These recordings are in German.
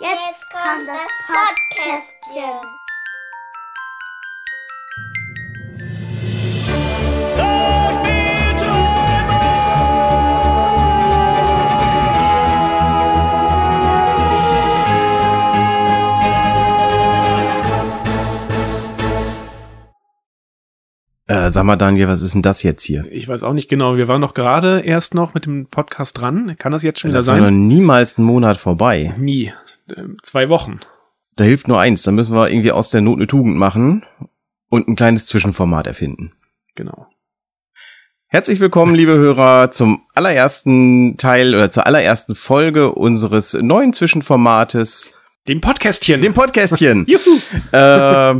Jetzt kommt das Podcastchen. Äh, sag mal, Daniel, was ist denn das jetzt hier? Ich weiß auch nicht genau. Wir waren noch gerade erst noch mit dem Podcast dran. Kann das jetzt schon wieder Das ist sein? noch niemals ein Monat vorbei. Nie. Ähm, Zwei Wochen. Da hilft nur eins, da müssen wir irgendwie aus der Not eine Tugend machen und ein kleines Zwischenformat erfinden. Genau. Herzlich willkommen, liebe Hörer, zum allerersten Teil oder zur allerersten Folge unseres neuen Zwischenformates, Dem Podcastchen. dem Podcastchen. Juhu. äh,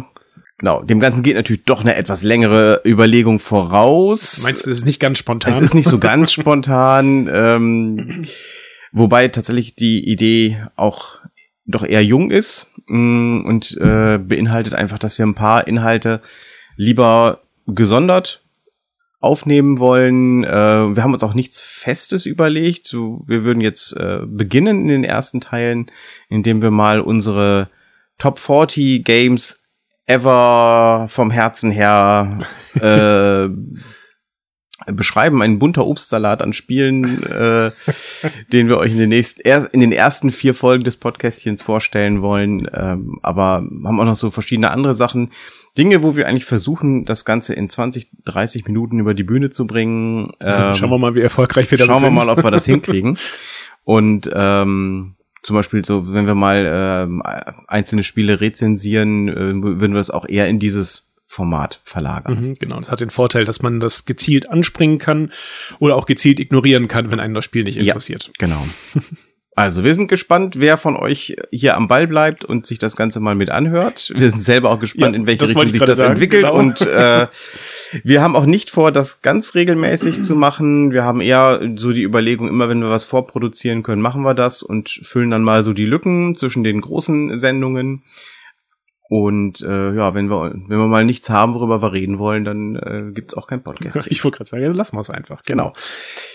genau, dem Ganzen geht natürlich doch eine etwas längere Überlegung voraus. Meinst du, das ist nicht ganz spontan? Es ist nicht so ganz spontan, ähm, wobei tatsächlich die Idee auch doch eher jung ist mh, und äh, beinhaltet einfach, dass wir ein paar Inhalte lieber gesondert aufnehmen wollen. Äh, wir haben uns auch nichts Festes überlegt. So, wir würden jetzt äh, beginnen in den ersten Teilen, indem wir mal unsere Top 40 Games ever vom Herzen her äh, beschreiben. Ein bunter Obstsalat an Spielen, äh, den wir euch in den nächsten, er, in den ersten vier Folgen des Podcastchens vorstellen wollen. Ähm, aber haben auch noch so verschiedene andere Sachen. Dinge, wo wir eigentlich versuchen, das Ganze in 20, 30 Minuten über die Bühne zu bringen. Ähm, Schauen wir mal, wie erfolgreich wir damit Schauen wir sind. mal, ob wir das hinkriegen. Und ähm, zum Beispiel so, wenn wir mal ähm, einzelne Spiele rezensieren, äh, würden wir das auch eher in dieses Format verlagern. Mhm, genau, das hat den Vorteil, dass man das gezielt anspringen kann oder auch gezielt ignorieren kann, wenn einen das Spiel nicht Ja. interessiert. Genau. Also, wir sind gespannt, wer von euch hier am Ball bleibt und sich das Ganze mal mit anhört. Wir sind selber auch gespannt, Ja, in welche Richtung sich das sagen, entwickelt. genau. Und äh, wir haben auch nicht vor, das ganz regelmäßig zu machen. Wir haben eher so die Überlegung, immer wenn wir was vorproduzieren können, machen wir das und füllen dann mal so die Lücken zwischen den großen Sendungen. Und äh, ja, wenn wir, wenn wir mal nichts haben, worüber wir reden wollen, dann äh, gibt's auch kein Podcast. Ich wollte gerade sagen, lassen wir es einfach. Genau.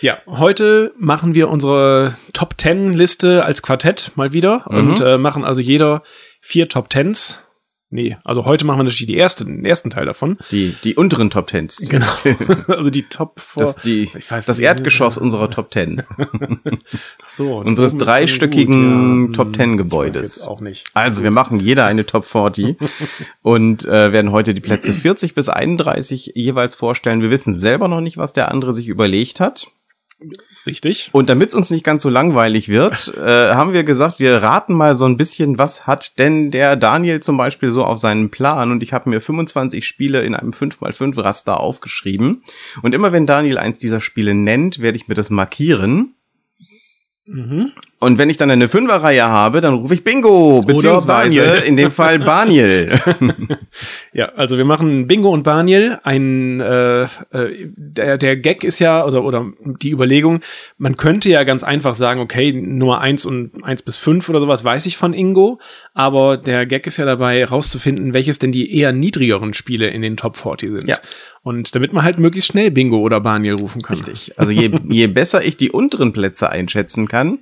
Ja, heute machen wir unsere Top 10 Liste als Quartett mal wieder Mhm. und äh, machen also jeder vier Top 10s. Nee, also heute machen wir natürlich die erste, den ersten Teil davon. Die, die unteren Top Tens. Genau. also die Top 4. Das, die, Ich weiß das nicht. Erdgeschoss unserer Top Ten. so, unseres dreistöckigen gut, Top hm, 10 ich weiß Gebäudes. jetzt auch nicht. Also wir machen jeder eine Top 40 und äh, werden heute die Plätze 40 bis 31 jeweils vorstellen. Wir wissen selber noch nicht, was der andere sich überlegt hat. Ist richtig. Und damit es uns nicht ganz so langweilig wird, äh, haben wir gesagt, wir raten mal so ein bisschen, was hat denn der Daniel zum Beispiel so auf seinen Plan? Und ich habe mir 25 Spiele in einem 5x5 Raster aufgeschrieben. Und immer wenn Daniel eins dieser Spiele nennt, werde ich mir das markieren. Mhm. Und wenn ich dann eine Fünferreihe habe, dann rufe ich Bingo, beziehungsweise in dem Fall Baniel. Ja, also wir machen Bingo und Baniel. Ein äh, äh, der, der Gag ist ja, oder, oder die Überlegung, man könnte ja ganz einfach sagen, okay, Nummer eins und eins bis fünf oder sowas weiß ich von Ingo, aber der Gag ist ja dabei, rauszufinden, welches denn die eher niedrigeren Spiele in den Top 40 sind. Ja. Und damit man halt möglichst schnell Bingo oder Baniel rufen kann. Richtig. Also je, je besser ich die unteren Plätze einschätzen kann,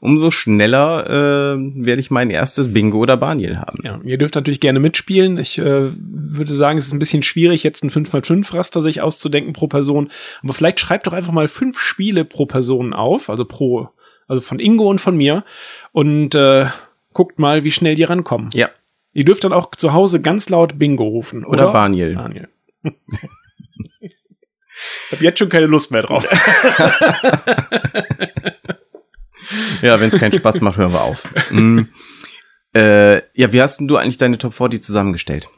umso schneller äh, werde ich mein erstes Bingo oder Baniel haben. Ja, ihr dürft natürlich gerne mitspielen. Ich äh, würde sagen, es ist ein bisschen schwierig, jetzt ein 5x5-Raster sich auszudenken pro Person. Aber vielleicht schreibt doch einfach mal fünf Spiele pro Person auf, also pro, also von Ingo und von mir. Und äh, guckt mal, wie schnell die rankommen. Ja. Ihr dürft dann auch zu Hause ganz laut Bingo rufen. Oder Oder, Baniel. Baniel. ich habe jetzt schon keine Lust mehr drauf. Ja, wenn es keinen Spaß macht, hören wir auf. Mm. Äh, ja, wie hast denn du eigentlich deine Top 40 zusammengestellt?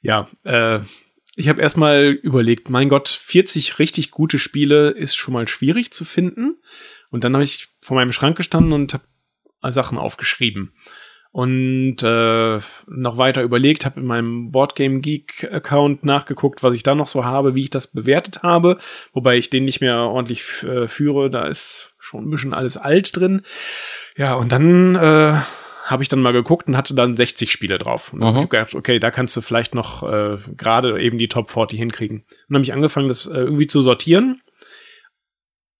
Ja, äh, ich habe erstmal überlegt, mein Gott, 40 richtig gute Spiele ist schon mal schwierig zu finden. Und dann habe ich vor meinem Schrank gestanden und habe Sachen aufgeschrieben. Und äh, noch weiter überlegt, habe in meinem Boardgame Geek Account nachgeguckt, was ich da noch so habe, wie ich das bewertet habe, wobei ich den nicht mehr ordentlich äh, führe, da ist schon ein bisschen alles alt drin. Ja, und dann äh, habe ich dann mal geguckt und hatte dann 60 Spiele drauf. Und dann hab ich gedacht, okay, da kannst du vielleicht noch äh, gerade eben die Top 40 hinkriegen. Und dann habe ich angefangen, das äh, irgendwie zu sortieren.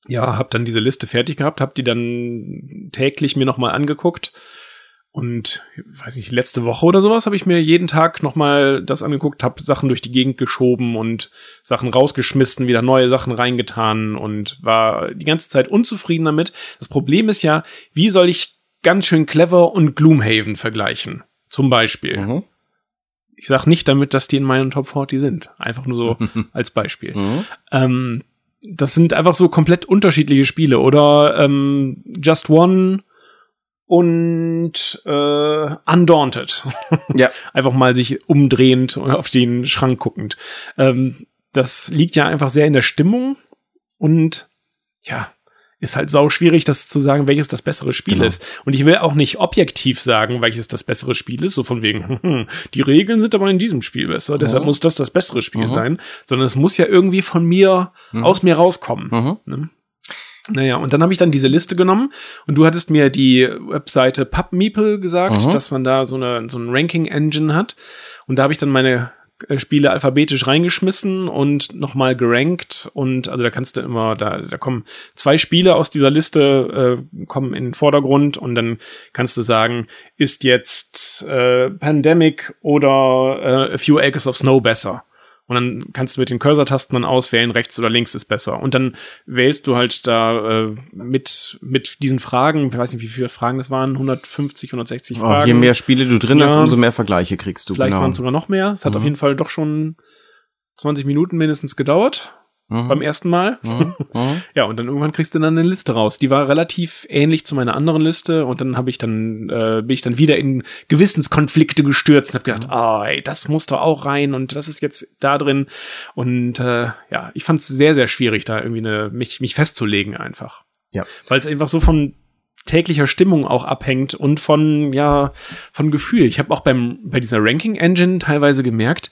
Ja, habe dann diese Liste fertig gehabt, habe die dann täglich mir nochmal angeguckt Und weiß nicht, letzte Woche oder sowas habe ich mir jeden Tag nochmal das angeguckt, habe Sachen durch die Gegend geschoben und Sachen rausgeschmissen, wieder neue Sachen reingetan und war die ganze Zeit unzufrieden damit. Das Problem ist ja, wie soll ich ganz schön clever und Gloomhaven vergleichen? Zum Beispiel. Mhm. Ich sag nicht damit, dass die in meinen Top 40 sind. Einfach nur so als Beispiel. Mhm. Ähm, das sind einfach so komplett unterschiedliche Spiele. Oder ähm, Just One und äh, Undaunted. Ja. einfach mal sich umdrehend und auf den Schrank guckend. Ähm, das liegt ja einfach sehr in der Stimmung und ja, ist halt sau schwierig, das zu sagen, welches das bessere Spiel Genau. ist. Und ich will auch nicht objektiv sagen, welches das bessere Spiel ist, so von wegen, hm, die Regeln sind aber in diesem Spiel besser, deshalb Mhm. muss das das bessere Spiel Mhm. sein, sondern es muss ja irgendwie von mir, Mhm. aus mir rauskommen. Mhm. Ne? Naja, und dann habe ich dann diese Liste genommen und du hattest mir die Webseite PubMeeple gesagt, Mhm. dass man da so eine so ein Ranking-Engine hat. Und da habe ich dann meine äh, Spiele alphabetisch reingeschmissen und nochmal gerankt und also da kannst du immer, da, da kommen zwei Spiele aus dieser Liste, äh, kommen in den Vordergrund und dann kannst du sagen, ist jetzt äh, Pandemic oder äh, A Few Acres of Snow besser? Und dann kannst du mit den Cursor-Tasten dann auswählen, rechts oder links ist besser. Und dann wählst du halt da äh, mit, mit diesen Fragen, ich weiß nicht, wie viele Fragen das waren, 150, 160 Oh, Fragen. je mehr Spiele du drin hast, Ja. umso mehr Vergleiche kriegst du. Vielleicht genau. waren es sogar noch mehr. Es hat Mhm. auf jeden Fall doch schon 20 Minuten mindestens gedauert Mhm. beim ersten Mal. Mhm. Mhm. Ja, und dann irgendwann kriegst du dann eine Liste raus. Die war relativ ähnlich zu meiner anderen Liste und dann habe ich dann äh, bin ich dann wieder in Gewissenskonflikte gestürzt und habe gedacht, ah, ey, das muss doch auch rein und das ist jetzt da drin und äh, ja, ich fand es sehr sehr schwierig da irgendwie eine mich mich festzulegen einfach. Ja. Weil es einfach so von täglicher Stimmung auch abhängt und von ja von Gefühl. Ich habe auch beim bei dieser Ranking Engine teilweise gemerkt,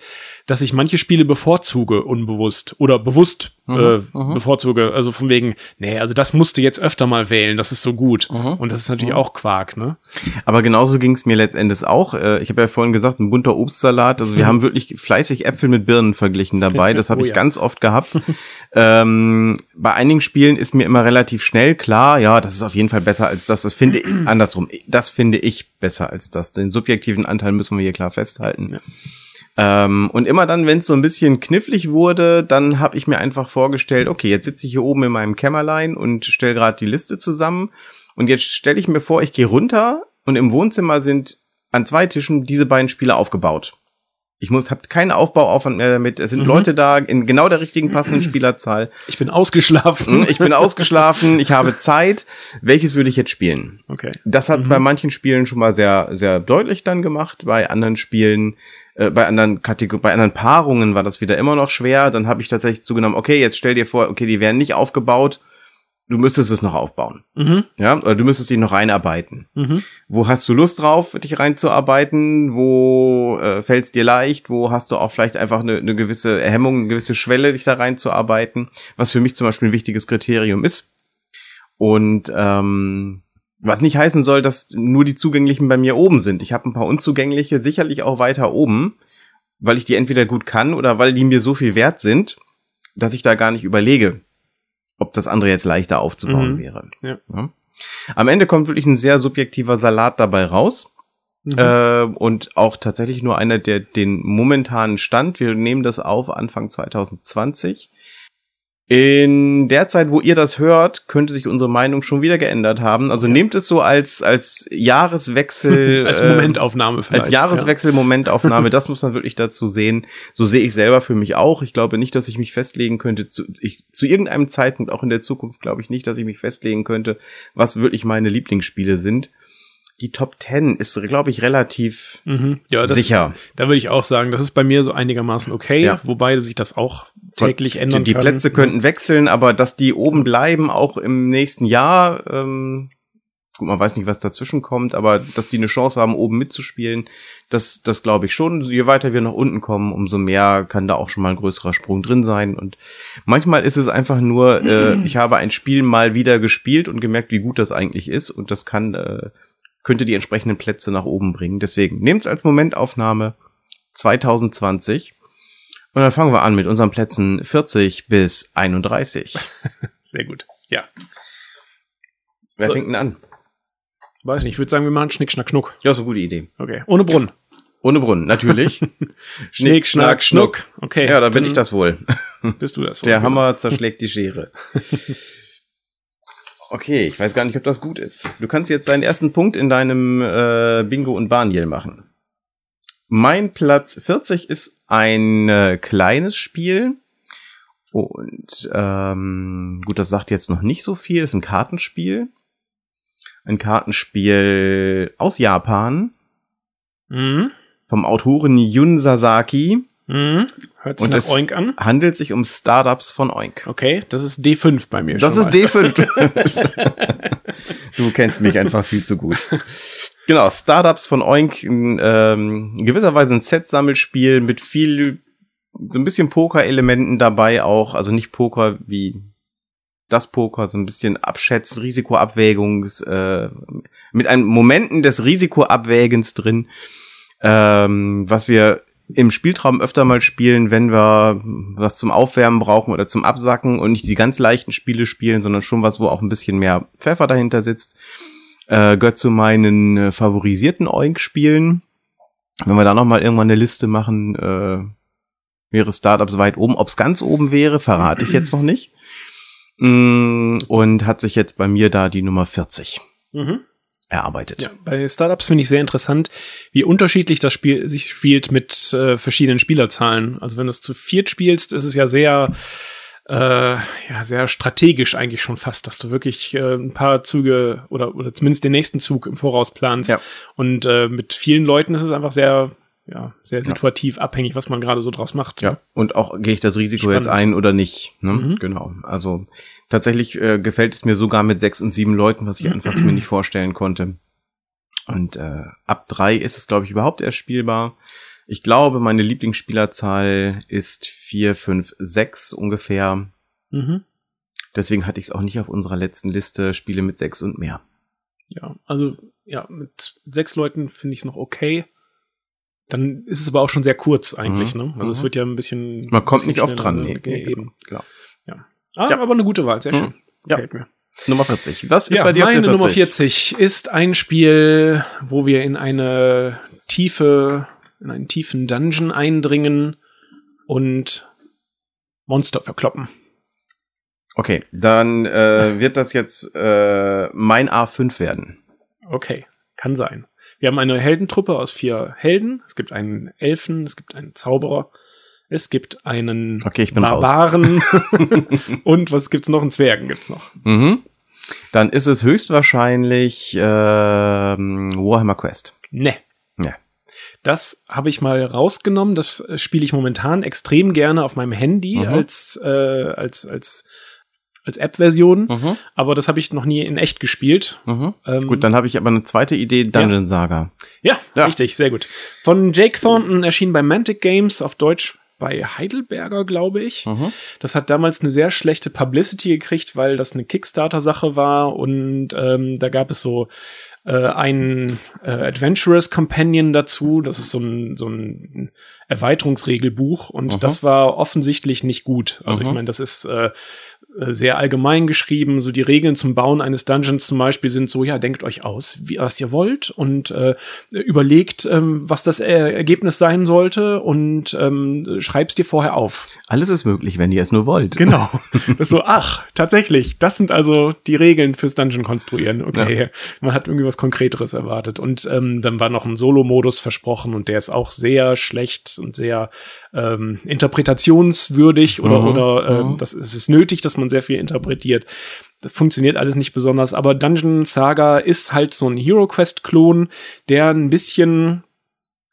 dass ich manche Spiele bevorzuge unbewusst oder bewusst äh, mhm. bevorzuge. Also von wegen, nee, also das musst du jetzt öfter mal wählen, das ist so gut. Mhm. Und das ist natürlich auch Quark, ne? Aber genauso ging es mir letztendlich auch. Äh, Ich habe ja vorhin gesagt, ein bunter Obstsalat. Also wir haben wirklich fleißig Äpfel mit Birnen verglichen dabei. Das habe Oh ich ja. ganz oft gehabt. ähm, bei einigen Spielen ist mir immer relativ schnell klar, ja, das ist auf jeden Fall besser als das. Das finde ich andersrum. Das finde ich besser als das. Den subjektiven Anteil müssen wir hier klar festhalten. Ja. Ähm, und immer dann, wenn es so ein bisschen knifflig wurde, dann habe ich mir einfach vorgestellt, okay, jetzt sitze ich hier oben in meinem Kämmerlein und stelle gerade die Liste zusammen. Und jetzt stelle ich mir vor, ich gehe runter und im Wohnzimmer sind an zwei Tischen diese beiden Spiele aufgebaut. Ich muss, hab keinen Aufbauaufwand mehr damit. Es sind Mhm. Leute da in genau der richtigen passenden Spielerzahl. Ich bin ausgeschlafen. Hm, Ich bin ausgeschlafen, ich habe Zeit. Welches würde ich jetzt spielen? Okay. Das hat bei manchen Spielen schon mal sehr, sehr deutlich dann gemacht. Bei anderen Spielen, äh, bei anderen Kategorien, bei anderen Paarungen war das wieder immer noch schwer. Dann habe ich tatsächlich zugenommen, okay, jetzt stell dir vor, okay, die werden nicht aufgebaut. Du müsstest es noch aufbauen. Mhm. Ja, oder du müsstest dich noch reinarbeiten. Mhm. Wo hast du Lust drauf, dich reinzuarbeiten? Wo äh, fällt es dir leicht? Wo hast du auch vielleicht einfach eine, eine gewisse Hemmung, eine gewisse Schwelle, dich da reinzuarbeiten? Was für mich zum Beispiel ein wichtiges Kriterium ist. Und ähm, was nicht heißen soll, dass nur die zugänglichen bei mir oben sind. Ich habe ein paar unzugängliche, sicherlich auch weiter oben, weil ich die entweder gut kann oder weil die mir so viel wert sind, dass ich da gar nicht überlege, ob das andere jetzt leichter aufzubauen Mhm. wäre. Ja. Am Ende kommt wirklich ein sehr subjektiver Salat dabei raus. Mhm. Äh, und auch tatsächlich nur einer, der den momentanen Stand, wir nehmen das auf Anfang 2020. In der Zeit, wo ihr das hört, könnte sich unsere Meinung schon wieder geändert haben. Also nehmt es so als, als Jahreswechsel. als äh, Momentaufnahme vielleicht. als Jahreswechsel-Momentaufnahme, das muss man wirklich dazu sehen. So sehe ich selber für mich auch. Ich glaube nicht, dass ich mich festlegen könnte, zu, ich, zu irgendeinem Zeitpunkt, auch in der Zukunft, glaube ich nicht, dass ich mich festlegen könnte, was wirklich meine Lieblingsspiele sind. Die Top 10 ist, glaube ich, relativ. Mhm. Ja, das, sicher. Da würde ich auch sagen, das ist bei mir so einigermaßen okay, Ja. wobei sich das auch täglich ändern Die, die kann. Plätze könnten wechseln, aber dass die oben bleiben, auch im nächsten Jahr, ähm, gut, man weiß nicht, was dazwischen kommt, aber dass die eine Chance haben, oben mitzuspielen, das, das glaube ich schon. Je weiter wir nach unten kommen, umso mehr kann da auch schon mal ein größerer Sprung drin sein. Und manchmal ist es einfach nur, äh, ich habe ein Spiel mal wieder gespielt und gemerkt, wie gut das eigentlich ist. Und das kann, äh, könnte die entsprechenden Plätze nach oben bringen. Deswegen nehmt es als Momentaufnahme 2020. Und dann fangen wir an mit unseren Plätzen 40 bis 31. Sehr gut. Ja. Wer So. fängt denn an? Weiß nicht, ich würde sagen, wir machen Schnick, Schnack, Schnuck. Ja, ist eine gute Idee. Okay. Ohne Brunnen. Ohne Brunnen, natürlich. Schnick, Schnack, Schnuck. Okay. Ja, da bin ich das wohl. Bist du das? Der Hammer zerschlägt die Schere. Okay, ich weiß gar nicht, ob das gut ist. Du kannst jetzt deinen ersten Punkt in deinem äh, Bingo und Barniel machen. Mein Platz 40 ist ein äh, kleines Spiel. Und ähm, gut, das sagt jetzt noch nicht so viel. ist ein Kartenspiel. Ein Kartenspiel aus Japan Mhm. vom Autoren Yun Sasaki. Mhm. Hört sich Und nach es- Oink an. Handelt sich um Startups von Oink. Okay, das ist D5 bei mir. Das schon ist mal. D5. du kennst mich einfach viel zu gut. Genau, Startups von Oink, ein, ähm, in gewisser Weise ein Set-Sammelspiel mit viel, so ein bisschen Poker-Elementen dabei auch, also nicht Poker wie das Poker, so ein bisschen Abschätz, Risikoabwägungs, äh, mit einem Momenten des Risikoabwägens drin, ähm, was wir im Spieltraum öfter mal spielen, wenn wir was zum Aufwärmen brauchen oder zum Absacken und nicht die ganz leichten Spiele spielen, sondern schon was, wo auch ein bisschen mehr Pfeffer dahinter sitzt. Äh, gehört zu meinen äh, favorisierten Oink-Spielen. Wenn wir da noch mal irgendwann eine Liste machen, äh, wäre Startups weit oben. Ob's ganz oben wäre, verrate ich jetzt noch nicht. Mm, Und hat sich jetzt bei mir da die Nummer 40 Mhm. Erarbeitet. Ja, bei Startups finde ich sehr interessant, wie unterschiedlich das Spiel sich spielt mit äh, verschiedenen Spielerzahlen. Also wenn du es zu viert spielst, ist es ja sehr, äh, ja, sehr strategisch eigentlich schon fast, dass du wirklich äh, ein paar Züge oder, oder zumindest den nächsten Zug im Voraus planst. Ja. Und äh, mit vielen Leuten ist es einfach sehr, ja, sehr situativ abhängig, was man gerade so draus macht. Ja, und auch gehe ich das Risiko jetzt Spannend. ein oder nicht. Ne? Mhm. Genau. Also tatsächlich äh, gefällt es mir sogar mit sechs und sieben Leuten, was ich anfangs mir nicht vorstellen konnte. Und äh, ab drei ist es, glaube ich, überhaupt erst spielbar. Ich glaube, meine Lieblingsspielerzahl ist vier, fünf, sechs ungefähr. Mhm. Deswegen hatte ich es auch nicht auf unserer letzten Liste Spiele mit sechs und mehr. Ja, also ja, mit sechs Leuten finde ich es noch okay. Dann ist es aber auch schon sehr kurz eigentlich, Mhm. ne? Also es Mhm. wird ja ein bisschen. Man kommt bisschen nicht oft dran. ne? Nee, nee, eben. Genau. Ah, Ja. aber eine gute Wahl, sehr Mhm. schön. Ja. Gefällt mir. Nummer 40. Was ist ja, bei dir auf meine der 40? Nummer 40 ist ein Spiel, wo wir in eine tiefe, in einen tiefen Dungeon eindringen und Monster verkloppen. Okay, dann äh, wird das jetzt äh, mein A5 werden. Okay, kann sein. Wir haben eine Heldentruppe aus vier Helden. Es gibt einen Elfen, es gibt einen Zauberer, es gibt einen Okay, ich bin raus. Barbaren und was gibt's noch? Einen Zwergen gibt's noch. Mhm. Dann ist es höchstwahrscheinlich ähm, Warhammer Quest. Ne. Ja. Das habe ich mal rausgenommen. Das äh, spiele ich momentan extrem gerne auf meinem Handy Mhm. als, äh, als, als, als App-Version. Mhm. Aber das habe ich noch nie in echt gespielt. Mhm. Ähm, Gut, dann habe ich aber eine zweite Idee, Dungeon Saga. Ja, Ja. richtig, sehr gut. Von Jake Thornton erschien bei Mantic Games auf Deutsch bei Heidelberger, glaube ich. Mhm. Das hat damals eine sehr schlechte Publicity gekriegt, weil das eine Kickstarter-Sache war und ähm, da gab es so äh, einen äh, Adventurous Companion dazu. Das ist so ein, so ein Erweiterungsregelbuch und Aha. das war offensichtlich nicht gut. Also ich Aha. meine, das ist äh, sehr allgemein geschrieben. So die Regeln zum Bauen eines Dungeons zum Beispiel sind so, ja, denkt euch aus, wie, was ihr wollt und äh, überlegt, ähm, was das äh, Ergebnis sein sollte und ähm, schreib's dir vorher auf. Alles ist möglich, wenn ihr es nur wollt. Genau. So, ach, tatsächlich, das sind also die Regeln fürs Dungeon konstruieren. Okay, man hat irgendwie was Konkreteres erwartet. Und ähm, dann war noch ein Solo-Modus versprochen und der ist auch sehr schlecht und sehr ähm, interpretationswürdig oder, Mhm, oder ähm, das es ist nötig, dass man sehr viel interpretiert. Das funktioniert alles nicht besonders, aber Dungeon Saga ist halt so ein Hero Quest-Klon, der ein bisschen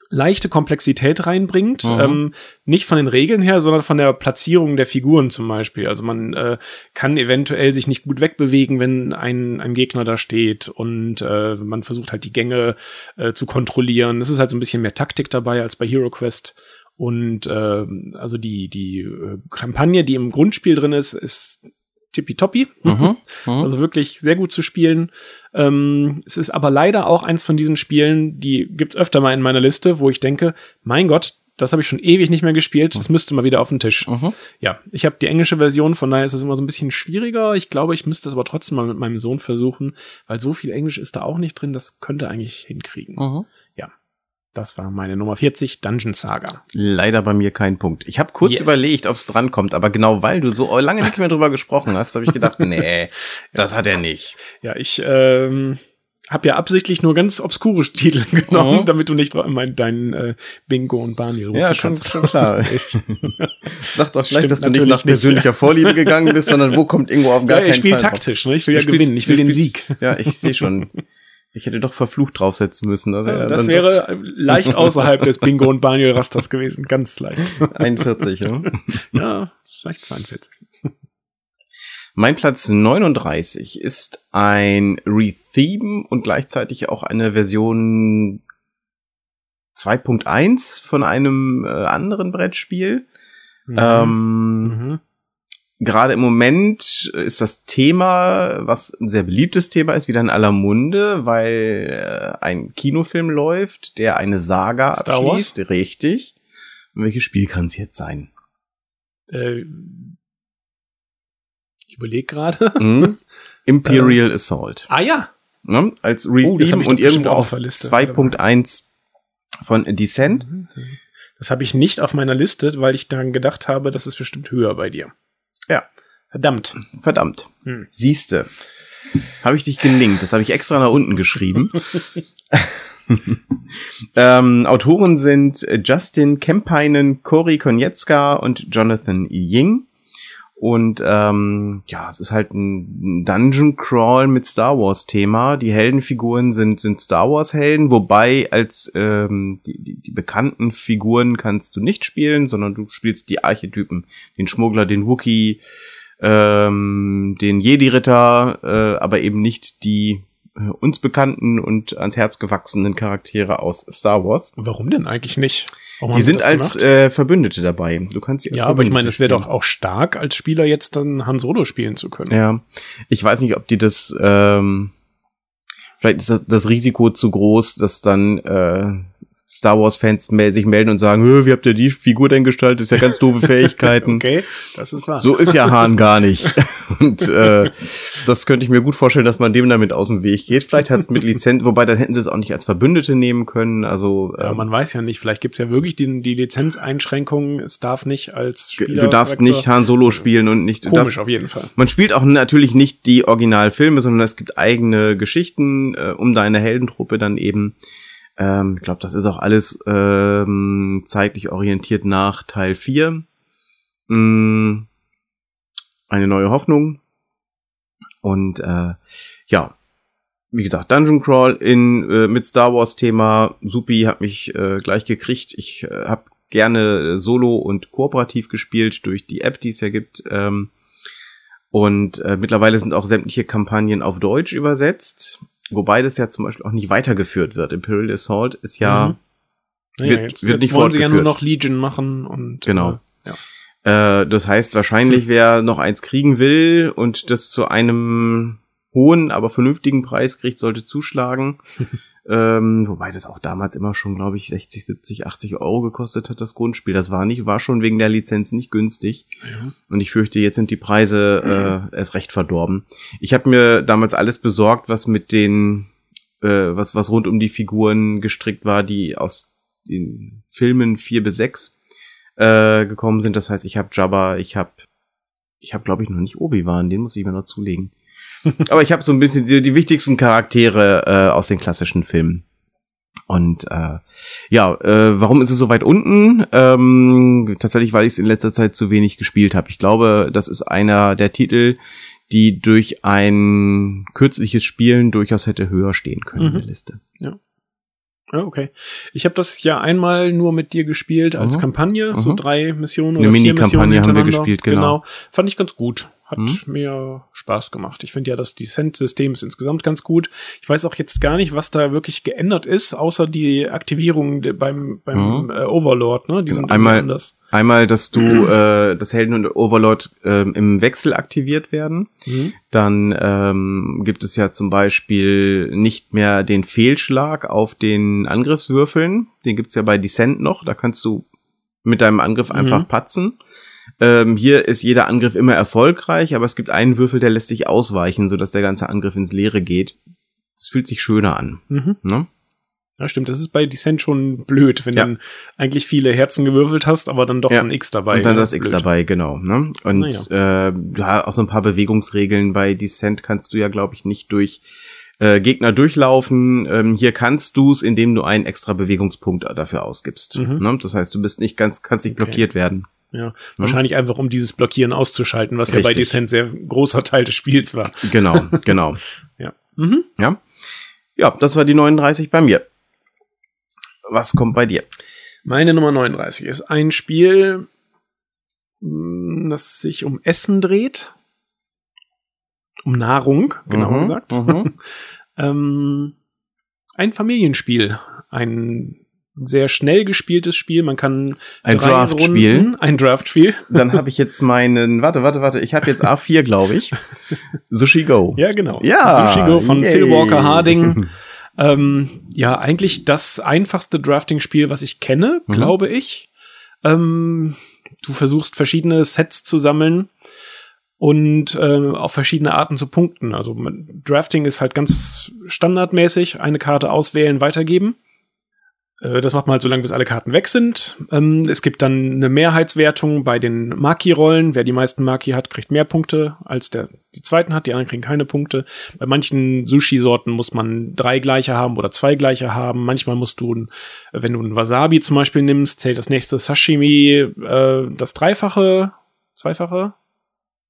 leichte Komplexität reinbringt. Mhm. Ähm, nicht von den Regeln her, sondern von der Platzierung der Figuren zum Beispiel. Also man äh, kann eventuell sich nicht gut wegbewegen, wenn ein, ein Gegner da steht und äh, man versucht halt die Gänge äh, zu kontrollieren. Es ist halt so ein bisschen mehr Taktik dabei als bei Hero Quest. Und äh, also die, die äh, Kampagne, die im Grundspiel drin ist, ist tippitoppi. Mhm. Mhm. also wirklich sehr gut zu spielen. Ähm, es ist aber leider auch eins von diesen Spielen, die gibt's öfter mal in meiner Liste, wo ich denke, mein Gott, Das habe ich schon ewig nicht mehr gespielt. Das müsste mal wieder auf den Tisch. Mhm. Ja, ich habe die englische Version, von daher ist das immer so ein bisschen schwieriger. Ich glaube, ich müsste das aber trotzdem mal mit meinem Sohn versuchen, weil so viel Englisch ist da auch nicht drin. Das könnte eigentlich hinkriegen. Mhm. Das war meine Nummer 40, Dungeon Saga. Leider bei mir kein Punkt. Ich habe kurz Yes. überlegt, ob es drankommt, aber genau weil du so lange nicht mehr drüber gesprochen hast, habe ich gedacht, nee, das hat er nicht. Ja, ich ähm, habe ja absichtlich nur ganz obskure Titel genommen, Mhm. damit du nicht mein, dein äh, Bingo und Barney rufen Ja, schon, kannst. schon klar. Sag doch gleich, dass du nicht nach persönlicher Vorliebe gegangen bist, sondern wo kommt Ingo auf gar Ja, keinen ich spiele Fall taktisch, ne? Ich will ja gewinnen, ich will den Sieg. Ja, ich sehe schon. Ich hätte doch verflucht draufsetzen müssen. Also, ja, das wäre äh, leicht außerhalb des Bingo und Barney Rasters gewesen, ganz leicht. doch 41. Ne? ja, vielleicht 42. Mein Platz 39 ist ein Retheme und gleichzeitig auch eine Version 2.1 von einem äh, anderen Brettspiel. Ähm, Mhm. Gerade im Moment ist das Thema, was ein sehr beliebtes Thema ist, wieder in aller Munde, weil äh, ein Kinofilm läuft, der eine Saga Star Wars? abschließt. Richtig. Und welches Spiel kann es jetzt sein? Äh, ich überlege gerade. Hm? Imperial Assault. Ah ja. Ne? Als Oh, Retheme doch und irgendwo auf auf der Liste. 2.1 von Descent. Das habe ich nicht auf meiner Liste, weil ich dann gedacht habe, das ist bestimmt höher bei dir. Ja. Verdammt. Verdammt. Hm. Siehste. Habe ich dich gelingt. Das habe ich extra nach unten geschrieben. ähm, Autoren sind äh, Justin Kempeinen, Cory Konietzka und Jonathan Ying. Und ähm, ja, es ist halt ein Dungeon Crawl mit Star Wars Thema. Die Heldenfiguren sind sind Star Wars Helden, wobei als ähm, die, die, die bekannten Figuren kannst du nicht spielen, sondern du spielst die Archetypen, den Schmuggler, den Wookie, ähm, den Jedi-Ritter, äh, aber eben nicht die äh, uns bekannten und ans Herz gewachsenen Charaktere aus Star Wars. Warum denn eigentlich nicht? Warum Die sind als äh, Verbündete dabei. Du kannst sie als ja, aber ich Verbündete meine, es wäre doch auch stark, als Spieler jetzt dann Han Solo spielen zu können. Ja, ich weiß nicht, ob die das. Ähm, vielleicht ist das, das Risiko zu groß, dass dann äh, Star Wars-Fans mel sich melden und sagen, "Hö, wie habt ihr die Figur denn gestaltet? Das ist ja ganz doofe Fähigkeiten. Okay, das ist wahr. So ist ja Hahn gar nicht. Und äh, das könnte ich mir gut vorstellen, dass man dem damit aus dem Weg geht. Vielleicht hat es mit Lizenz, wobei dann hätten sie es auch nicht als Verbündete nehmen können. Also Ja, ähm, man weiß ja nicht, vielleicht gibt's ja wirklich die, die Lizenzeinschränkungen. Es darf nicht als Spieler. du darfst nicht Han Solo spielen und nicht Komisch das, auf jeden Fall. Man spielt auch natürlich nicht die Originalfilme, sondern es gibt eigene Geschichten äh, um deine Heldentruppe dann eben. Ähm, ich glaube, das ist auch alles ähm, zeitlich orientiert nach Teil 4. Mm, eine neue Hoffnung. Und äh, ja, wie gesagt, Dungeon Crawl in äh, mit Star Wars Thema. Supi hat mich äh, gleich gekriegt. Ich äh, habe gerne solo und kooperativ gespielt durch die App, die es ja gibt. Ähm, und äh, mittlerweile sind auch sämtliche Kampagnen auf Deutsch übersetzt, wobei das ja zum Beispiel auch nicht weitergeführt wird. Imperial Assault ist ja Mhm. Naja, wird- jetzt, wird jetzt nicht wollen sie ja nur noch Legion machen und Genau. Äh, ja. Äh, das heißt, wahrscheinlich, wer noch eins kriegen will und das zu einem hohen, aber vernünftigen Preis kriegt, sollte zuschlagen. ähm, wobei das auch damals immer schon, glaube ich, 60, 70, 80 Euro gekostet hat, das Grundspiel. Das war nicht, war schon wegen der Lizenz nicht günstig. Ja. Und ich fürchte, jetzt sind die Preise äh, erst recht verdorben. Ich habe mir damals alles besorgt, was mit den, äh, was, was rund um die Figuren gestrickt war, die aus den Filmen vier bis sechs äh, gekommen sind. Das heißt, ich habe Jabba, ich habe, ich habe, glaube ich, noch nicht Obi-Wan, den muss ich mir noch zulegen. Aber ich habe so ein bisschen die, die wichtigsten Charaktere äh, aus den klassischen Filmen. Und äh, ja, äh, warum ist es so weit unten? Ähm, tatsächlich, weil ich es in letzter Zeit zu wenig gespielt habe. Ich glaube, das ist einer der Titel, die durch ein kürzliches Spielen durchaus hätte höher stehen können in Mhm. der Liste. Ja, okay. Ich habe das ja einmal nur mit dir gespielt als Mhm. Kampagne, so Mhm. drei Missionen Eine oder vier Mini-Kampagne Missionen haben wir gespielt, genau. Fand ich ganz gut. Hat Mhm. mir Spaß gemacht. Ich finde ja, das Descent-System ist insgesamt ganz gut. Ich weiß auch jetzt gar nicht, was da wirklich geändert ist, außer die Aktivierung beim, beim Mhm. äh, Overlord, ne? Die sind Einmal- irgendwie anders. Einmal, dass du äh, das Helden und Overlord ähm, im Wechsel aktiviert werden. Mhm. Dann ähm, gibt es ja zum Beispiel nicht mehr den Fehlschlag auf den Angriffswürfeln. Den gibt's ja bei Descent noch. Da kannst du mit deinem Angriff einfach Mhm. patzen. Ähm, hier ist jeder Angriff immer erfolgreich, aber es gibt einen Würfel, der lässt sich ausweichen, sodass der ganze Angriff ins Leere geht. Es fühlt sich schöner an. Mhm. Ne? Ja, stimmt. Das ist bei Descent schon blöd, wenn Ja. du dann eigentlich viele Herzen gewürfelt hast, aber dann doch Ja. so ein X dabei. Und dann ne? das X Blöd. dabei, genau. Ne? Und äh, du hast auch so ein paar Bewegungsregeln. Bei Descent kannst du ja, glaube ich, nicht durch äh, Gegner durchlaufen. Ähm, hier kannst du es, indem du einen extra Bewegungspunkt dafür ausgibst. Mhm. Ne? Das heißt, du bist nicht ganz, kannst nicht Okay. blockiert werden. Ja, wahrscheinlich einfach, um dieses Blockieren auszuschalten, was ja bei Richtig. Descent sehr großer Teil des Spiels war. Genau, genau. Ja. Mhm. Ja. Ja, das war die 39 bei mir. Was kommt bei dir? Meine Nummer 39 ist ein Spiel, mh, das sich um Essen dreht. Um Nahrung, genauer Mhm, gesagt. mhm. ähm, ein Familienspiel. Ein sehr schnell gespieltes Spiel. Man kann Ein Draftspiel. Ein Draftspiel. Dann habe ich jetzt meinen, warte, warte, warte, ich habe jetzt A4, glaube ich. Sushi Go. Ja, genau. Ja, Sushi Go von yay. Phil Walker Harding. ähm, ja, eigentlich das einfachste Drafting-Spiel, was ich kenne, Mhm. glaube ich. Ähm, du versuchst verschiedene Sets zu sammeln und äh, auf verschiedene Arten zu punkten. Also Drafting ist halt ganz standardmäßig, eine Karte auswählen, weitergeben. Äh, Das macht man halt so lange, bis alle Karten weg sind. Ähm, es gibt dann eine Mehrheitswertung bei den Maki-Rollen. Wer die meisten Maki hat, kriegt mehr Punkte, als der die zweiten hat. Die anderen kriegen keine Punkte. Bei manchen Sushi-Sorten muss man drei gleiche haben oder zwei gleiche haben. Manchmal musst du, wenn du ein Wasabi zum Beispiel nimmst, zählt das nächste Sashimi äh, das Dreifache, Zweifache,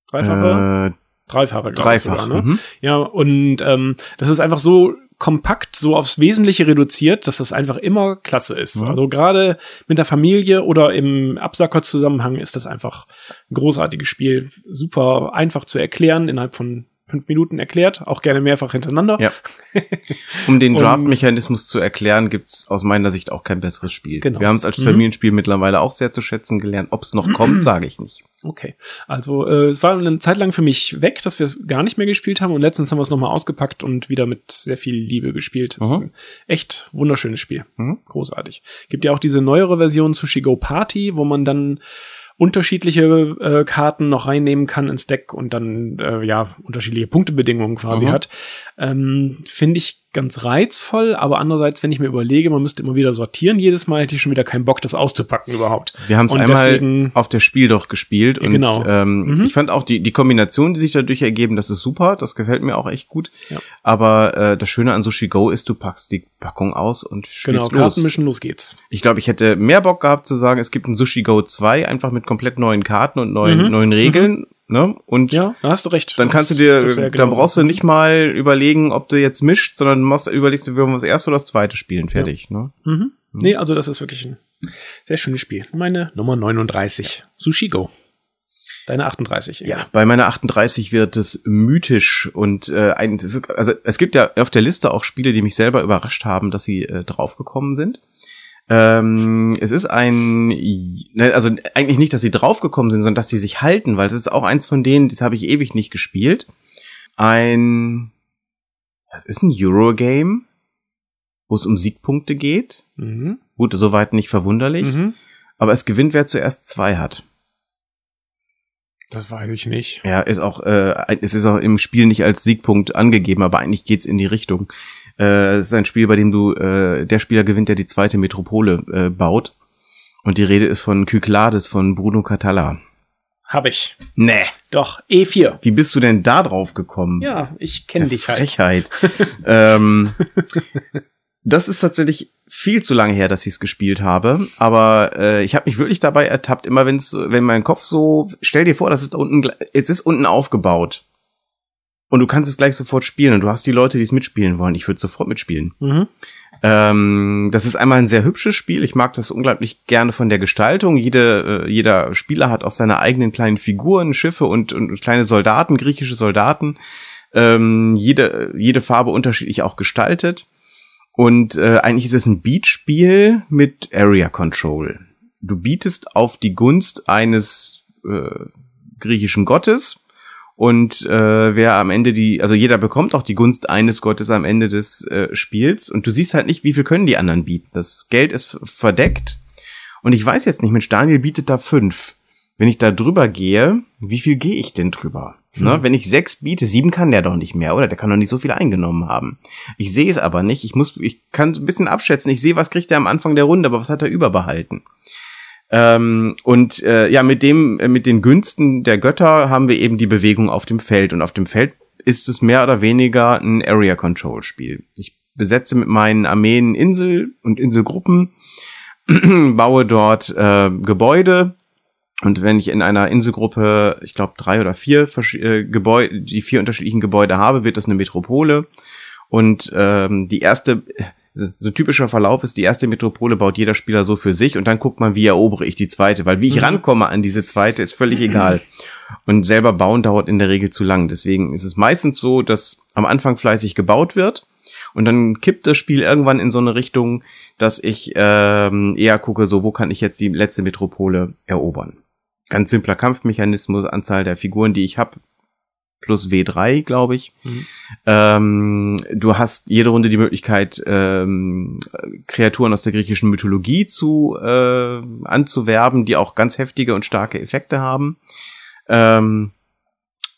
Dreifache, Äh, Dreifache, glaub ich dreifach. sogar, ne? mhm. Ja, und ähm, das ist einfach so kompakt, so aufs Wesentliche reduziert, dass das einfach immer klasse ist. Ja. Also gerade mit der Familie oder im Absacker-Zusammenhang ist das einfach ein großartiges Spiel. Super einfach zu erklären, innerhalb von fünf Minuten erklärt, auch gerne mehrfach hintereinander. Ja. Um den Draft-Mechanismus zu erklären, gibt's aus meiner Sicht auch kein besseres Spiel. Genau. Wir haben es als Mhm. Familienspiel mittlerweile auch sehr zu schätzen gelernt. Ob es noch kommt, sage ich nicht. Okay. Also äh, es war eine Zeit lang für mich weg, dass wir es gar nicht mehr gespielt haben und letztens haben wir es nochmal ausgepackt und wieder mit sehr viel Liebe gespielt. Das ist Mhm. ein echt wunderschönes Spiel. Mhm. Großartig. Gibt ja auch diese neuere Version Sushi Go Party, wo man dann unterschiedliche äh, Karten noch reinnehmen kann ins Deck und dann äh, ja unterschiedliche Punktebedingungen quasi Mhm. hat. Ähm, Finde ich ganz reizvoll, aber andererseits, wenn ich mir überlege, man müsste immer wieder sortieren, jedes Mal hätte ich schon wieder keinen Bock, das auszupacken überhaupt. Wir haben es einmal deswegen- auf der Spiel doch gespielt und Genau. ähm, Mhm. ich fand auch die, die Kombination, die sich dadurch ergeben, das ist super, das gefällt mir auch echt gut. Ja. Aber äh, das Schöne an Sushi Go ist, du packst die Packung aus und Genau, spielst Karten los. mischen, los geht's. Ich glaube, ich hätte mehr Bock gehabt zu sagen, es gibt ein Sushi Go 2, einfach mit komplett neuen Karten und neuen, Mhm. neuen Regeln. Ne? Und Ja, da hast du recht. dann Das- kannst du dir, das dann genau brauchst so. du nicht mal überlegen, ob du jetzt mischt, sondern machst, überlegst du, wollen wir das erste oder das zweite spielen. Fertig. Ne? Mhm. Nee, also das ist wirklich ein sehr schönes Spiel. Meine Nummer 39. Sushi Go. Deine 38. Inge. Ja, bei meiner 38 wird es mythisch und äh, ein, also es gibt ja auf der Liste auch Spiele, die mich selber überrascht haben, dass sie äh, draufgekommen sind. Ähm, es ist ein, ne, also eigentlich nicht, dass sie draufgekommen sind, sondern dass sie sich halten, weil es ist auch eins von denen, das habe ich ewig nicht gespielt. Ein, das ist ein Eurogame, wo es um Siegpunkte geht. Mhm. Gut, soweit nicht verwunderlich, Mhm. aber es gewinnt, wer zuerst zwei hat. Das weiß ich nicht. Ja, ist auch, äh, es ist auch im Spiel nicht als Siegpunkt angegeben, aber eigentlich geht's in die Richtung. Äh, es ist ein Spiel, bei dem du, äh, der Spieler gewinnt, der die zweite Metropole äh, baut. Und die Rede ist von Kyklades von Bruno Catalla. Hab ich. Nee. Doch, E4. Wie bist du denn da drauf gekommen? Ja, ich kenne dich halt. Frechheit. ähm, das ist tatsächlich viel zu lange her, dass ich es gespielt habe. Aber äh, ich habe mich wirklich dabei ertappt, immer wenn's, wenn mein Kopf so, stell dir vor, das ist unten, es ist unten aufgebaut. Und du kannst es gleich sofort spielen und du hast die Leute, die es mitspielen wollen. Ich würde sofort mitspielen. Mhm. Ähm, das ist einmal ein sehr hübsches Spiel. Ich mag das unglaublich gerne von der Gestaltung. Jede, äh, jeder Spieler hat auch seine eigenen kleinen Figuren, Schiffe und, und kleine Soldaten, griechische Soldaten. Ähm, jede, jede Farbe unterschiedlich auch gestaltet. Und äh, eigentlich ist es ein Beatspiel mit Area Control. Du bietest auf die Gunst eines äh, griechischen Gottes und äh, wer am Ende die, also jeder bekommt auch die Gunst eines Gottes am Ende des äh, Spiels und du siehst halt nicht, wie viel können die anderen bieten. Das Geld ist verdeckt Und ich weiß jetzt nicht, Mensch, Daniel bietet da fünf. Wenn ich da drüber gehe, wie viel gehe ich denn drüber? Ne? Wenn ich sechs biete, sieben kann der doch nicht mehr, oder? Der kann doch nicht so viel eingenommen haben. Ich sehe es aber nicht. Ich muss, ich kann ein bisschen abschätzen. Ich sehe, was kriegt er am Anfang der Runde, aber was hat er überbehalten? Ähm, und äh, ja, mit dem, äh, mit den Günsten der Götter haben wir eben die Bewegung auf dem Feld. Und auf dem Feld ist es mehr oder weniger ein Area Control Spiel. Ich besetze mit meinen Armeen Insel und Inselgruppen, baue dort äh, Gebäude. Und wenn ich in einer Inselgruppe, ich glaube, drei oder vier äh, Gebäude, die vier unterschiedlichen Gebäude habe, wird das eine Metropole. Und ähm, die erste, so typischer Verlauf ist, die erste Metropole baut jeder Spieler so für sich und dann guckt man, wie erobere ich die zweite, weil wie ich mhm. rankomme an diese zweite, ist völlig egal. Und selber bauen dauert in der Regel zu lang. Deswegen ist es meistens so, dass am Anfang fleißig gebaut wird und dann kippt das Spiel irgendwann in so eine Richtung, dass ich ähm, eher gucke, so wo kann ich jetzt die letzte Metropole erobern. Ganz simpler Kampfmechanismus, Anzahl der Figuren, die ich habe, plus W3, glaube ich. Mhm. Ähm, du hast jede Runde die Möglichkeit, ähm, Kreaturen aus der griechischen Mythologie zu äh, anzuwerben, die auch ganz heftige und starke Effekte haben. Ähm,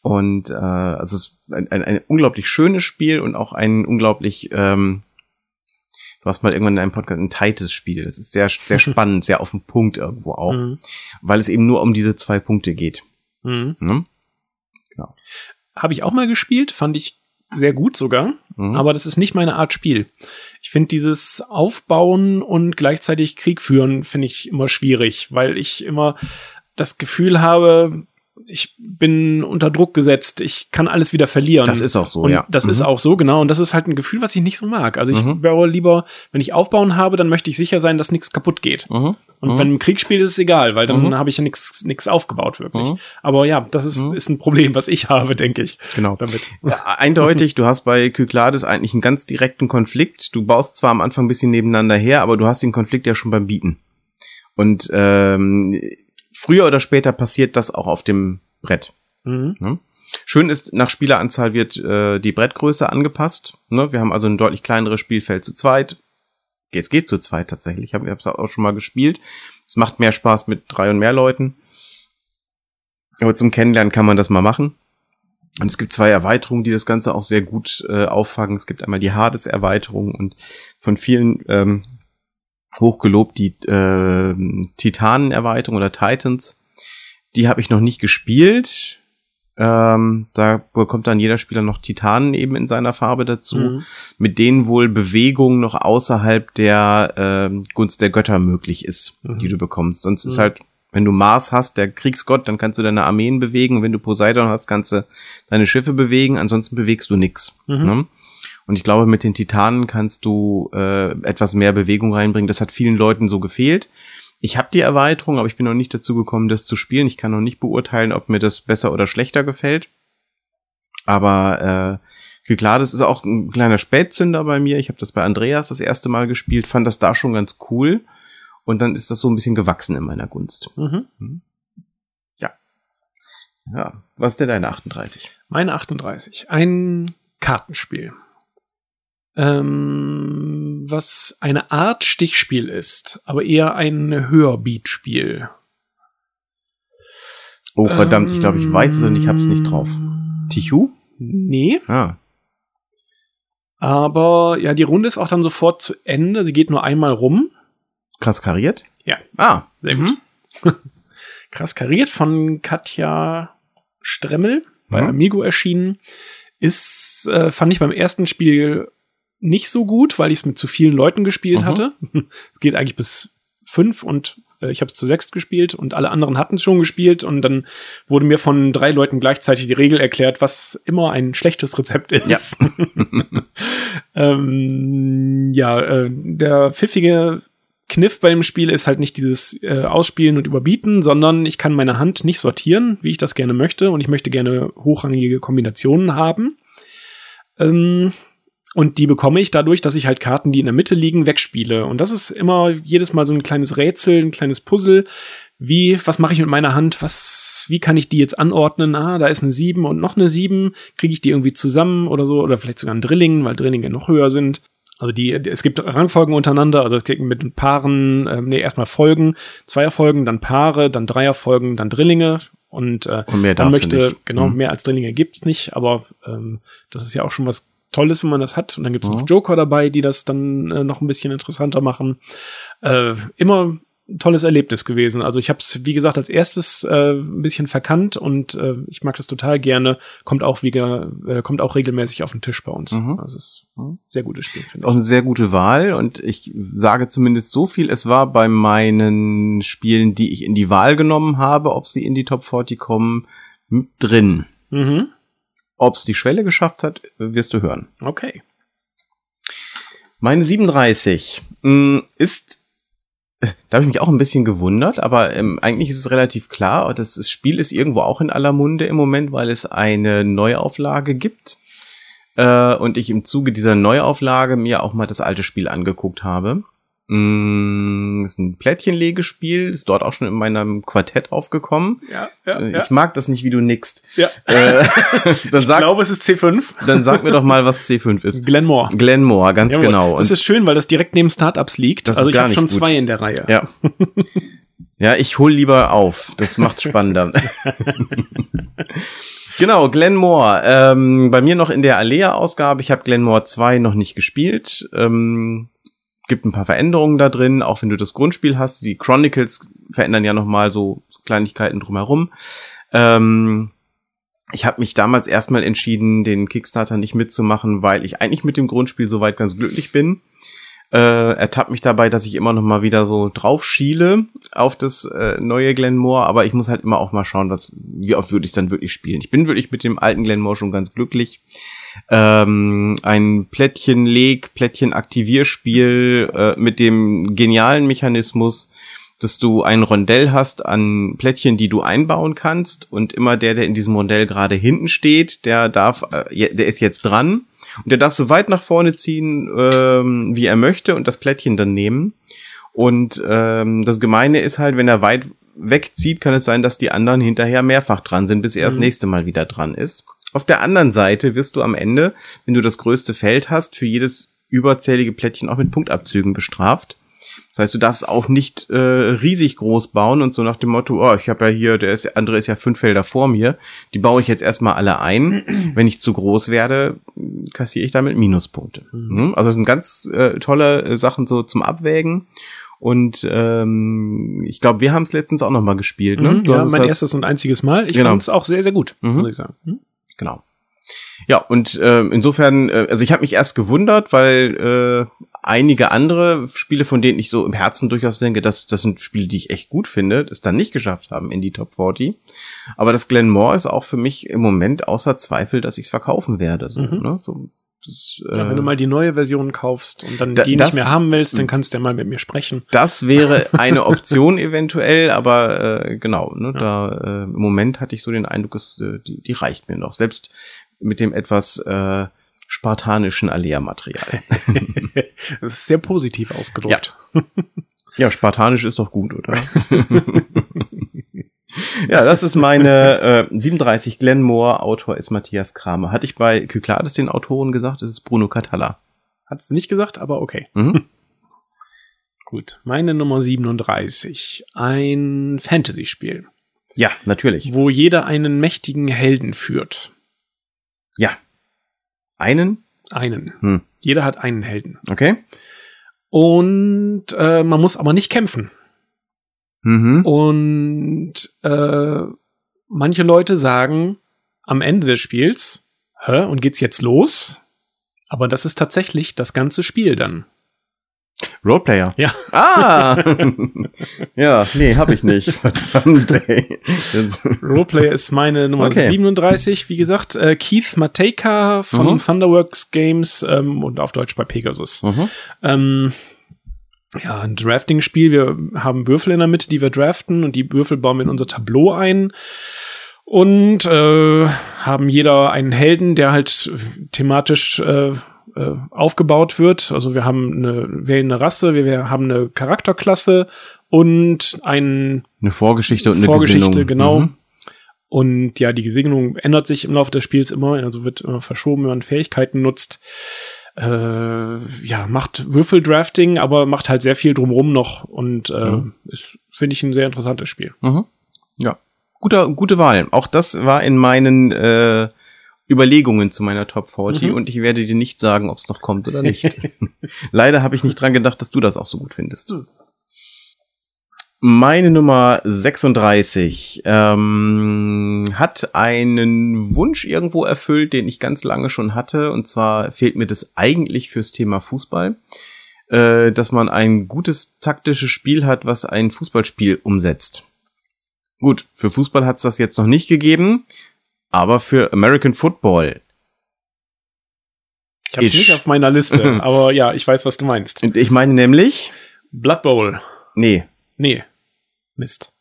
und äh, also es ist ein, ein, ein unglaublich schönes Spiel und auch ein unglaublich ähm, Du hast mal irgendwann in einem Podcast ein tightes Spiel. Das ist sehr, sehr spannend, sehr auf den Punkt irgendwo auch, mhm. weil es eben nur um diese zwei Punkte geht. Mhm. Ne? Genau. Habe ich auch mal gespielt, fand ich sehr gut sogar, mhm. aber das ist nicht meine Art Spiel. Ich finde dieses Aufbauen und gleichzeitig Krieg führen finde ich immer schwierig, weil ich immer das Gefühl habe, ich bin unter Druck gesetzt, ich kann alles wieder verlieren. Das ist auch so, und ja. Das mhm. ist auch so, genau. Und das ist halt ein Gefühl, was ich nicht so mag. Also ich mhm. wäre lieber, wenn ich aufbauen habe, dann möchte ich sicher sein, dass nichts kaputt geht. Mhm. Und mhm. wenn im Krieg spielt, ist es egal, weil dann mhm. habe ich ja nichts nichts aufgebaut wirklich. Mhm. Aber ja, das ist, ist ein Problem, was ich habe, denke ich. Genau. Damit. Eindeutig, du hast bei Kyklades eigentlich einen ganz direkten Konflikt. Du baust zwar am Anfang ein bisschen nebeneinander her, aber du hast den Konflikt ja schon beim Bieten. Und ähm, früher oder später passiert das auch auf dem Brett. Mhm. Ne? Schön ist, nach Spieleranzahl wird äh, die Brettgröße angepasst. Ne? Wir haben also ein deutlich kleineres Spielfeld zu zweit. Es geht zu zweit tatsächlich. Ich habe es auch schon mal gespielt. Es macht mehr Spaß mit drei und mehr Leuten. Aber zum Kennenlernen kann man das mal machen. Und es gibt zwei Erweiterungen, die das Ganze auch sehr gut äh, auffangen. Es gibt einmal die Hades-Erweiterung und von vielen ähm, hochgelobt die äh, Titanen-Erweiterung oder Titans. Die habe ich noch nicht gespielt. Ähm, da bekommt dann jeder Spieler noch Titanen eben in seiner Farbe dazu, mhm. mit denen wohl Bewegung noch außerhalb der äh, Gunst der Götter möglich ist, mhm. die du bekommst. Sonst mhm. ist halt, wenn du Mars hast, der Kriegsgott, dann kannst du deine Armeen bewegen. Wenn du Poseidon hast, kannst du deine Schiffe bewegen. Ansonsten bewegst du nix. Mhm. Ne? Und ich glaube, mit den Titanen kannst du äh, etwas mehr Bewegung reinbringen. Das hat vielen Leuten so gefehlt. Ich habe die Erweiterung, aber ich bin noch nicht dazu gekommen, das zu spielen. Ich kann noch nicht beurteilen, ob mir das besser oder schlechter gefällt. Aber äh, klar, das ist auch ein kleiner Spätzünder bei mir. Ich habe das bei Andreas das erste Mal gespielt, fand das da schon ganz cool. Und dann ist das so ein bisschen gewachsen in meiner Gunst. Mhm. mhm. Ja. Ja. Was ist denn deine 38? Meine 38. Ein Kartenspiel ähm, was eine Art Stichspiel ist, aber eher ein Hörbeatspiel. Oh, verdammt, ähm, ich glaube, ich weiß es und ich hab's nicht drauf. Tichu? Nee. Ah. Aber ja, die Runde ist auch dann sofort zu Ende. Sie geht nur einmal rum. Krass kariert? Ja. Ah. Sehr gut. Mhm. Krass kariert von Katja Stremmel bei mhm. Amigo erschienen. Ist, äh, fand ich beim ersten Spiel nicht so gut, weil ich es mit zu vielen Leuten gespielt mhm. hatte. Es geht eigentlich bis fünf und äh, ich habe es zu sechs gespielt und alle anderen hatten es schon gespielt und dann wurde mir von drei Leuten gleichzeitig die Regel erklärt, was immer ein schlechtes Rezept ist. Ja, ähm, ja äh, der pfiffige Kniff bei dem Spiel ist halt nicht dieses äh, Ausspielen und Überbieten, sondern ich kann meine Hand nicht sortieren, wie ich das gerne möchte und ich möchte gerne hochrangige Kombinationen haben. Ähm, und die bekomme ich dadurch, dass ich halt Karten, die in der Mitte liegen, wegspiele. Und das ist immer jedes Mal so ein kleines Rätsel, ein kleines Puzzle. Wie, was mache ich mit meiner Hand? Was, wie kann ich die jetzt anordnen? Ah, da ist eine 7 und noch eine 7. Kriege ich die irgendwie zusammen oder so? Oder vielleicht sogar ein Drilling, weil Drillinge noch höher sind. Also die, es gibt Rangfolgen untereinander, also es geht mit Paaren, ähm, nee, erstmal Folgen, Zweierfolgen, dann Paare, dann Dreierfolgen, dann Drillinge und, äh, Und mehr man möchte, genau, Mhm. mehr als Drillinge gibt's nicht, aber ähm, das ist ja auch schon was Tolles, wenn man das hat. Und dann gibt's Mhm. noch Joker dabei, die das dann äh, noch ein bisschen interessanter machen. Äh, immer ein tolles Erlebnis gewesen. Also ich habe es, wie gesagt, als erstes äh, ein bisschen verkannt und äh, ich mag das total gerne. Kommt auch wieder, äh, kommt auch regelmäßig auf den Tisch bei uns. Mhm. Also es ist ein sehr gutes Spiel, Ist finde auch ich. eine sehr gute Wahl und ich sage zumindest so viel, es war bei meinen Spielen, die ich in die Wahl genommen habe, ob sie in die Top 40 kommen, mit drin. Mhm. Ob es die Schwelle geschafft hat, wirst du hören. Okay. Meine 37 mh, ist, da habe ich mich auch ein bisschen gewundert, aber ähm, eigentlich ist es relativ klar, das, das Spiel ist irgendwo auch in aller Munde im Moment, weil es eine Neuauflage gibt. Äh, und ich im Zuge dieser Neuauflage mir auch mal das alte Spiel angeguckt habe. Mm, ist ein Plättchenlegespiel, ist dort auch schon in meinem Quartett aufgekommen. Ja, Äh, Ich mag das nicht, wie du nickst. ja. Äh, dann, Ich sag, glaube, es ist C5. dann sag mir doch mal, was C5 ist. Glenmore. Glenmore, ganz Jawohl. genau. das ist schön, weil das direkt neben Startups liegt. Also ich habe schon gut. zwei in der Reihe. Ja. Ja, ich hol lieber auf. Das macht's spannender. genau, Glenmore. Ähm, bei mir noch in der Alea-Ausgabe. Ich habe Glenmore 2 noch nicht gespielt. Ähm, gibt ein paar Veränderungen da drin, auch wenn du das Grundspiel hast. Die Chronicles verändern ja noch mal so Kleinigkeiten drumherum. Ähm, ich habe mich damals erstmal entschieden, den Kickstarter nicht mitzumachen, weil ich eigentlich mit dem Grundspiel soweit ganz glücklich bin. Äh, ertappt mich dabei, dass ich immer noch mal wieder so drauf schiele auf das äh, neue Glenmore, aber ich muss halt immer auch mal schauen, was, wie oft würde ich dann wirklich spielen. Ich bin wirklich mit dem alten Glenmore schon ganz glücklich. Ähm, ein Plättchen-Leg, Plättchen-Aktivierspiel äh, mit dem genialen Mechanismus, dass du ein Rondell hast an Plättchen, die du einbauen kannst und immer der, der in diesem Rondell gerade hinten steht, der darf, äh, der ist jetzt dran und der darf so weit nach vorne ziehen, ähm, wie er möchte und das Plättchen dann nehmen. Und ähm, das Gemeine ist halt, wenn er weit wegzieht, kann es sein, dass die anderen hinterher mehrfach dran sind, bis er das Mhm. nächste Mal wieder dran ist. Auf der anderen Seite wirst du am Ende, wenn du das größte Feld hast, für jedes überzählige Plättchen auch mit Punktabzügen bestraft. Das heißt, du darfst auch nicht äh, riesig groß bauen und so nach dem Motto, oh, ich habe ja hier, der, ist, der andere ist ja fünf Felder vor mir, die baue ich jetzt erstmal alle ein. Wenn ich zu groß werde, kassiere ich damit Minuspunkte. Mhm. Also das sind ganz äh, tolle äh, Sachen so zum Abwägen. Und ähm, ich glaube, wir haben es letztens auch noch mal gespielt. Ne? Mhm, ja, mein erstes und einziges Mal. Ich Genau. fand es auch sehr, sehr gut, Mhm. muss ich sagen. Hm? Genau. Ja, und äh, insofern, äh, also ich habe mich erst gewundert, weil äh, einige andere Spiele, von denen ich so im Herzen durchaus denke, dass das sind Spiele, die ich echt gut finde, es dann nicht geschafft haben in die Top 40. Aber das Glenmore ist auch für mich im Moment außer Zweifel, dass ich es verkaufen werde. So, Mhm. ne? so, das, äh, Ja, wenn du mal die neue Version kaufst und dann Da- die das- nicht mehr haben willst, dann kannst du ja mal mit mir sprechen. Das wäre eine Option eventuell, aber äh, genau, ne, da äh, im Moment hatte ich so den Eindruck, es, äh, die, die reicht mir noch. Selbst mit dem etwas äh, spartanischen Alea-Material. Das ist sehr positiv ausgedrückt. ja, spartanisch ist doch gut, oder? Ja, das ist meine äh, 37 Glenmore, Autor ist Matthias Kramer. Hatte ich bei Kyklades den Autoren gesagt, es ist Bruno Catalla. Hat's nicht gesagt, aber okay. Mhm. Gut. Meine Nummer 37. Ein Fantasy-Spiel, Ja, natürlich. wo jeder einen mächtigen Helden führt. Ja. Einen? Einen. Hm. Jeder hat einen Helden. Okay. Und äh, man muss aber nicht kämpfen. Mhm. Und äh, manche Leute sagen am Ende des Spiels, hä, und geht's jetzt los? Aber das ist tatsächlich das ganze Spiel dann. Roleplayer. Ja. Ah! ja, nee, hab ich nicht. Verdammt, ey. Jetzt, Roleplay ist meine Nummer Okay. 37, wie gesagt. Äh, Keith Matejka von Mhm. Thunderworks Games ähm, und auf Deutsch bei Pegasus. mhm. Ähm, ja, ein Drafting-Spiel. Wir haben Würfel in der Mitte, die wir draften und die Würfel bauen wir in unser Tableau ein. Und äh, haben jeder einen Helden, der halt thematisch äh, äh, aufgebaut wird. Also wir haben eine, wählen eine Rasse, wir, wir haben eine Charakterklasse und einen Eine Vorgeschichte und eine Vorgeschichte, Gesinnung. genau. Mhm. Und ja, die Gesinnung ändert sich im Laufe des Spiels immer, also wird immer verschoben, wenn man Fähigkeiten nutzt. Äh, ja, macht Würfeldrafting, aber macht halt sehr viel drumrum noch und äh, Mhm. ist, finde ich, ein sehr interessantes Spiel. Mhm. Ja. Guter, gute Wahl. Auch das war in meinen äh, Überlegungen zu meiner Top 40 Mhm. und ich werde dir nicht sagen, ob es noch kommt oder nicht. Leider habe ich nicht dran gedacht, dass du das auch so gut findest. Meine Nummer 36 ähm, hat einen Wunsch irgendwo erfüllt, den ich ganz lange schon hatte. Und zwar fehlt mir das eigentlich fürs Thema Fußball, äh, dass man ein gutes taktisches Spiel hat, was ein Fußballspiel umsetzt. Gut, für Fußball hat es das jetzt noch nicht gegeben, aber für American Football. Ich habe Ich- nicht auf meiner Liste, aber ja, ich weiß, was du meinst. Und ich meine nämlich, Blood Bowl. nee, Nee. Mist.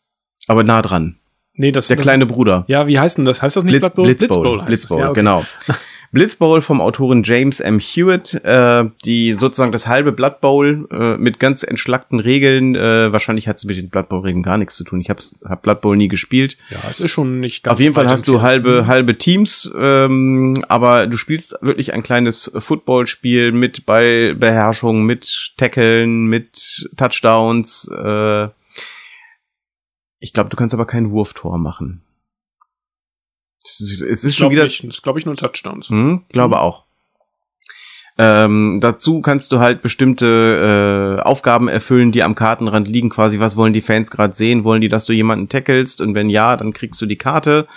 aber nah dran. Nee, das Der das, kleine Bruder. Ja, wie heißt denn das? Heißt das nicht Blitz, Blood Bowl? Blitzbowl. heißt Blitzbowl, es, ja, okay. genau. Blitzbowl vom Autoren James M. Hewitt, äh, die sozusagen das halbe Blood Bowl äh, mit ganz entschlackten Regeln. Äh, wahrscheinlich hat es mit den Blood Bowl Regeln gar nichts zu tun. Ich habe hab Blood Bowl nie gespielt. Ja, es ist schon nicht ganz Auf jeden Fall hast du halbe halbe Teams, ähm, aber du spielst wirklich ein kleines Footballspiel mit Ballbeherrschung, mit Tackeln, mit Touchdowns. Äh, ich glaube, du kannst aber kein Wurftor machen. Es ist- Ich schon wieder nicht. Das glaube ich nur Touchdowns. hm, glaube auch. Ähm, dazu kannst du halt bestimmte äh, Aufgaben erfüllen, die am Kartenrand liegen. Quasi, was wollen die Fans gerade sehen? Wollen die, dass du jemanden tackelst? Und wenn ja, dann kriegst du die Karte.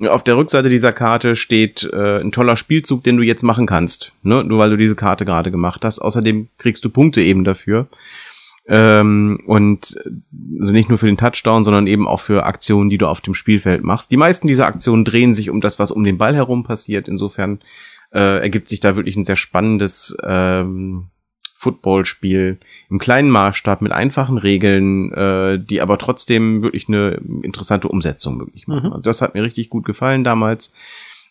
Auf der Rückseite dieser Karte steht äh, ein toller Spielzug, den du jetzt machen kannst. Ne? Nur weil du diese Karte gerade gemacht hast. Außerdem kriegst du Punkte eben dafür. Ähm, und also nicht nur für den Touchdown, sondern eben auch für Aktionen, die du auf dem Spielfeld machst. Die meisten dieser Aktionen drehen sich um das, was um den Ball herum passiert. Insofern äh, ergibt sich da wirklich ein sehr spannendes ähm, Footballspiel im kleinen Maßstab mit einfachen Regeln, äh, die aber trotzdem wirklich eine interessante Umsetzung möglich machen. Mhm. Und Das hat mir richtig gut gefallen damals.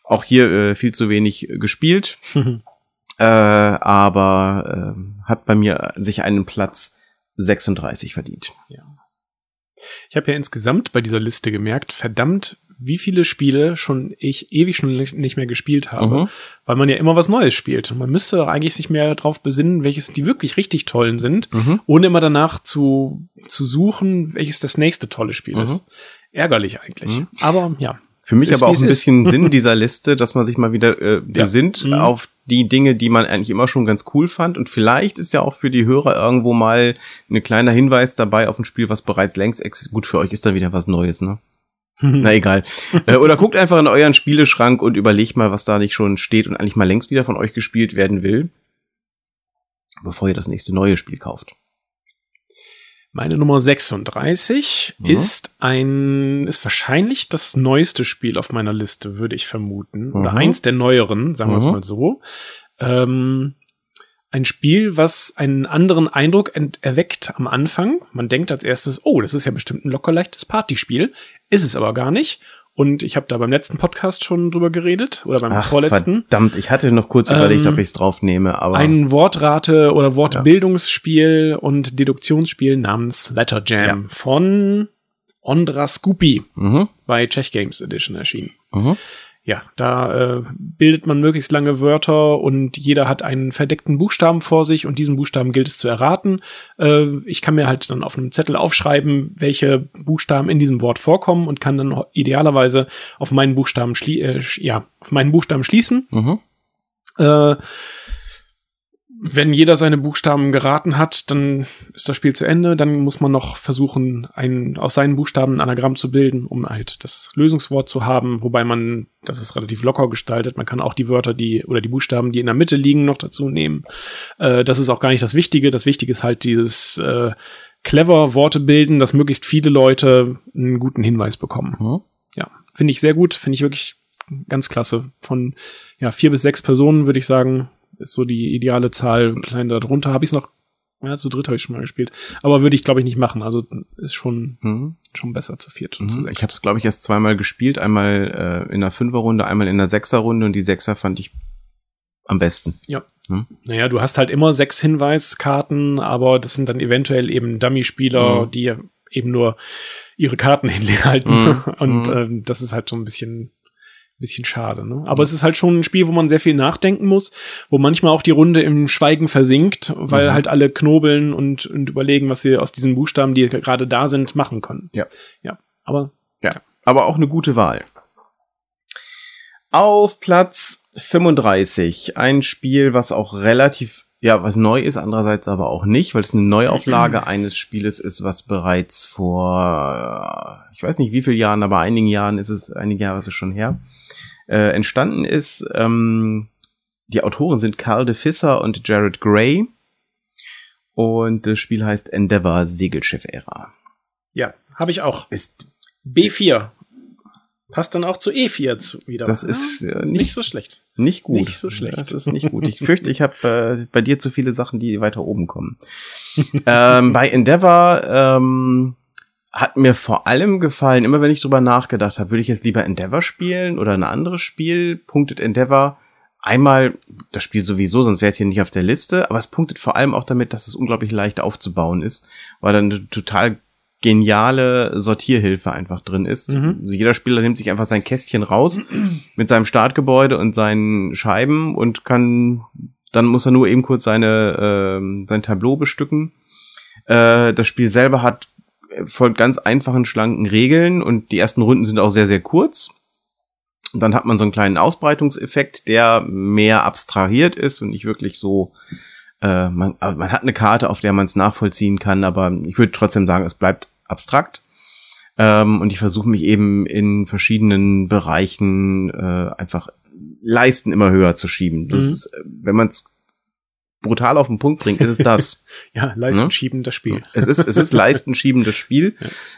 Auch hier äh, viel zu wenig gespielt, äh, aber äh, hat bei mir sich einen Platz 36 verdient. Ich habe ja insgesamt bei dieser Liste gemerkt, verdammt, wie viele Spiele schon ich ewig schon nicht nicht mehr gespielt habe, Mhm. weil man ja immer was Neues spielt. Und man müsste doch eigentlich sich mehr darauf besinnen, welches die wirklich richtig tollen sind, Mhm. ohne immer danach zu, zu suchen, welches das nächste tolle Spiel Mhm. ist. Ärgerlich eigentlich. Mhm. Aber ja. Für mich aber auch ein bisschen Sinn dieser Liste, dass man sich mal wieder äh, besinnt Mhm. auf die Dinge, die man eigentlich immer schon ganz cool fand. Und vielleicht ist ja auch für die Hörer irgendwo mal ein kleiner Hinweis dabei auf ein Spiel, was bereits längst ex gut für euch ist, dann wieder was Neues, ne? Na egal. äh, oder guckt einfach in euren Spieleschrank und überlegt mal, was da nicht schon steht und eigentlich mal längst wieder von euch gespielt werden will, bevor ihr das nächste neue Spiel kauft. Meine Nummer 36 Mhm. ist ein, ist wahrscheinlich das neueste Spiel auf meiner Liste, würde ich vermuten. Oder Mhm. eins der neueren, sagen wir es Mhm. mal so. Ähm, ein Spiel, was einen anderen Eindruck erweckt am Anfang. Man denkt als erstes, oh, das ist ja bestimmt ein locker leichtes Partyspiel. Ist es aber gar nicht. Und ich habe da beim letzten Podcast schon drüber geredet oder beim Ach, vorletzten. verdammt, ich hatte noch kurz überlegt, Ähm, ob ich es drauf nehme, aber Ein Wortrate- oder Wortbildungsspiel und Deduktionsspiel namens Letter Jam von Ondra Scoopy mhm, bei Czech Games Edition erschienen. mhm. Ja, da äh, bildet man möglichst lange Wörter und jeder hat einen verdeckten Buchstaben vor sich und diesen Buchstaben gilt es zu erraten. Äh, ich kann mir halt dann auf einem Zettel aufschreiben, welche Buchstaben in diesem Wort vorkommen und kann dann idealerweise auf meinen Buchstaben schlie äh, ja, auf meinen Buchstaben schließen. Mhm. Äh, wenn jeder seine Buchstaben geraten hat, dann ist das Spiel zu Ende. Dann muss man noch versuchen, ein, aus seinen Buchstaben ein Anagramm zu bilden, um halt das Lösungswort zu haben. Wobei man, das ist relativ locker gestaltet. Man kann auch die Wörter, die oder die Buchstaben, die in der Mitte liegen, noch dazu nehmen. Äh, das ist auch gar nicht das Wichtige. Das Wichtige ist halt dieses äh, clever Worte bilden, dass möglichst viele Leute einen guten Hinweis bekommen. Mhm. Ja, finde ich sehr gut. Finde ich wirklich ganz klasse. Von ja, vier bis sechs Personen würde ich sagen, ist so die ideale Zahl. Klein darunter habe ich es noch, ja, zu dritt habe ich schon mal gespielt. Aber würde ich, glaube ich, nicht machen. Also ist schon, Mhm. schon besser zu viert und zu Mhm. sechs. Ich habe es, glaube ich, erst zweimal gespielt. Einmal äh, in der Fünferrunde, einmal in der Sechserrunde und die Sechser fand ich am besten. Ja. Hm? Naja, du hast halt immer sechs Hinweiskarten, aber das sind dann eventuell eben Dummy-Spieler, Mhm. die eben nur ihre Karten hinhalten. Mhm. Und Mhm. ähm, das ist halt so ein bisschen bisschen schade, ne? Aber es ist halt schon ein Spiel, wo man sehr viel nachdenken muss, wo manchmal auch die Runde im Schweigen versinkt, weil Mhm. halt alle knobeln und, und überlegen, was sie aus diesen Buchstaben, die gerade da sind, machen können. Ja. Ja. Aber Ja, aber auch eine gute Wahl. Auf Platz 35 ein Spiel, was auch relativ, ja, was neu ist, andererseits aber auch nicht, weil es eine Neuauflage eines Spieles ist, was bereits vor, ich weiß nicht wie vielen Jahren, aber einigen Jahren ist es, einige Jahre ist es schon her, äh, entstanden ist. Ähm, die Autoren sind Carl de Visser und Jared Gray. Und das Spiel heißt Endeavour Segelschiff-Ära. ja, habe ich auch. Ist B4. Passt dann auch zu E4 zu, wieder. Das ist, Ja, äh, ist nicht- nicht so schlecht. Nicht gut. Nicht so schlecht. Das ist nicht gut. Ich fürchte, ich habe äh, bei dir zu viele Sachen, die weiter oben kommen. ähm, bei Endeavor ähm, hat mir vor allem gefallen, immer wenn ich drüber nachgedacht habe, würde ich jetzt lieber Endeavor spielen oder ein anderes Spiel, punktet Endeavor einmal das Spiel sowieso, sonst wäre es hier nicht auf der Liste, aber es punktet vor allem auch damit, dass es unglaublich leicht aufzubauen ist, weil dann eine total geniale Sortierhilfe einfach drin ist. Mhm. Also jeder Spieler nimmt sich einfach sein Kästchen raus mit seinem Startgebäude und seinen Scheiben und kann, dann muss er nur eben kurz seine, ähm, sein Tableau bestücken. Äh, das Spiel selber hat folgt ganz einfachen, schlanken Regeln und die ersten Runden sind auch sehr, sehr kurz. Und dann hat man so einen kleinen Ausbreitungseffekt, der mehr abstrahiert ist und nicht wirklich so, äh, man, man hat eine Karte, auf der man es nachvollziehen kann, aber ich würde trotzdem sagen, es bleibt abstrakt. Ähm, und ich versuche mich eben in verschiedenen Bereichen äh, einfach Leisten immer höher zu schieben. Das Mhm. ist, äh, wenn man es brutal auf den Punkt bringt, ist es das. Ja, Leisten schieben das Spiel. Es ist, es ist leistenschiebendes Spiel.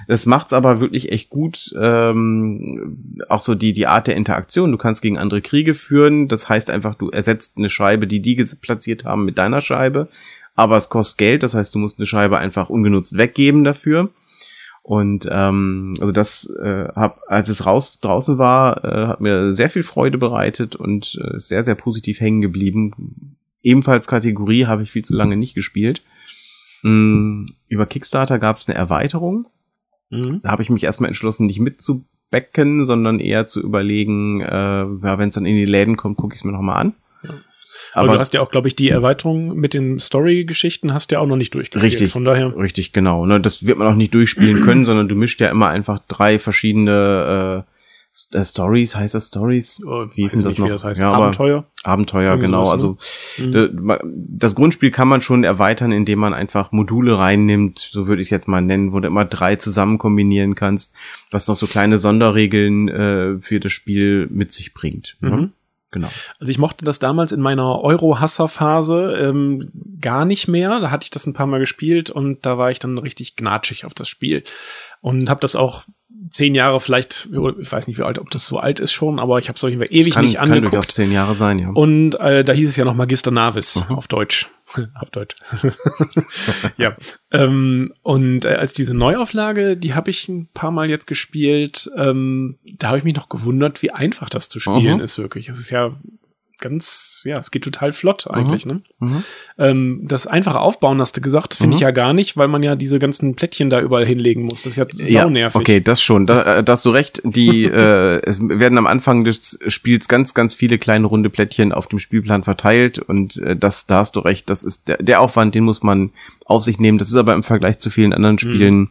Das macht's aber wirklich echt gut. Ähm, auch so die, die Art der Interaktion. Du kannst gegen andere Kriege führen. Das heißt einfach, du ersetzt eine Scheibe, die die platziert haben, mit deiner Scheibe. Aber es kostet Geld. Das heißt, du musst eine Scheibe einfach ungenutzt weggeben dafür. Und ähm, also das äh, hab, als es raus draußen war, äh, hat mir sehr viel Freude bereitet und äh, ist sehr, sehr positiv hängen geblieben. Ebenfalls Kategorie habe ich viel zu lange nicht gespielt. Mm, Über Kickstarter gab es eine Erweiterung. Mhm. Da habe ich mich erstmal entschlossen, nicht mitzubecken, sondern eher zu überlegen, äh, ja, wenn es dann in die Läden kommt, gucke ich es mir nochmal an. Ja. Aber, Aber, du hast ja auch, glaube ich, die Erweiterung mit den Story-Geschichten hast du ja auch noch nicht durchgespielt. Richtig. Von daher. richtig, genau. Ne, das wird man auch nicht durchspielen können, sondern du mischt ja immer einfach drei verschiedene äh, Stories, heißt das Stories? Wie ist denn das nicht, noch? Wie das heißt. Ja, Abenteuer. Abenteuer, Irgendwie genau. sowas, Also Mhm. äh, das Grundspiel kann man schon erweitern, indem man einfach Module reinnimmt, so würde ich es jetzt mal nennen, wo du immer drei zusammen kombinieren kannst, was noch so kleine Sonderregeln äh, für das Spiel mit sich bringt. Mhm. Ne? Genau. Also ich mochte das damals in meiner Euro-Hasser-Phase ähm, gar nicht mehr. Da hatte ich das ein paar Mal gespielt und da war ich dann richtig gnatschig auf das Spiel und habe das auch zehn Jahre vielleicht, ich weiß nicht wie alt, ob das so alt ist schon, aber ich habe es auf jeden Fall ewig kann, nicht kann durchaus angeguckt. zehn Jahre sein, ja. Und äh, da hieß es ja noch Magister Navis Mhm. auf Deutsch. auf Deutsch. ja. Ähm, und äh, als diese Neuauflage, die habe ich ein paar Mal jetzt gespielt, ähm, da habe ich mich noch gewundert, wie einfach das zu spielen Mhm. ist wirklich. Es ist ja ganz, ja, es geht total flott eigentlich, ne? Mhm. Ähm, das einfache Aufbauen, hast du gesagt, finde ich Mhm. ja gar nicht, weil man ja diese ganzen Plättchen da überall hinlegen muss. Das ist ja Ja, saunervig. okay, das schon. Da, äh, da hast du recht. Die äh, es werden am Anfang des Spiels ganz, ganz viele kleine runde Plättchen auf dem Spielplan verteilt und äh, das, da hast du recht. Das ist der, der Aufwand, den muss man auf sich nehmen. Das ist aber im Vergleich zu vielen anderen Spielen.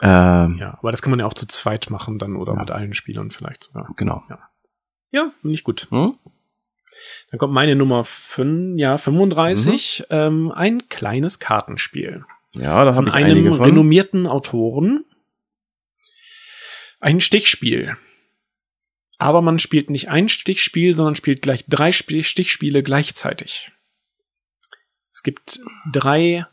Äh, Ja, aber das kann man ja auch zu zweit machen dann oder Ja. mit allen Spielern vielleicht sogar. Genau. Ja, finde ich gut. Hm? Dann kommt meine Nummer 5, ja, 35, Mhm. ähm, ein kleines Kartenspiel. Ja, da habe Von ich einem einige von. renommierten Autoren. Ein Stichspiel. Aber man spielt nicht ein Stichspiel, sondern spielt gleich drei Sp- Stichspiele gleichzeitig. Es gibt drei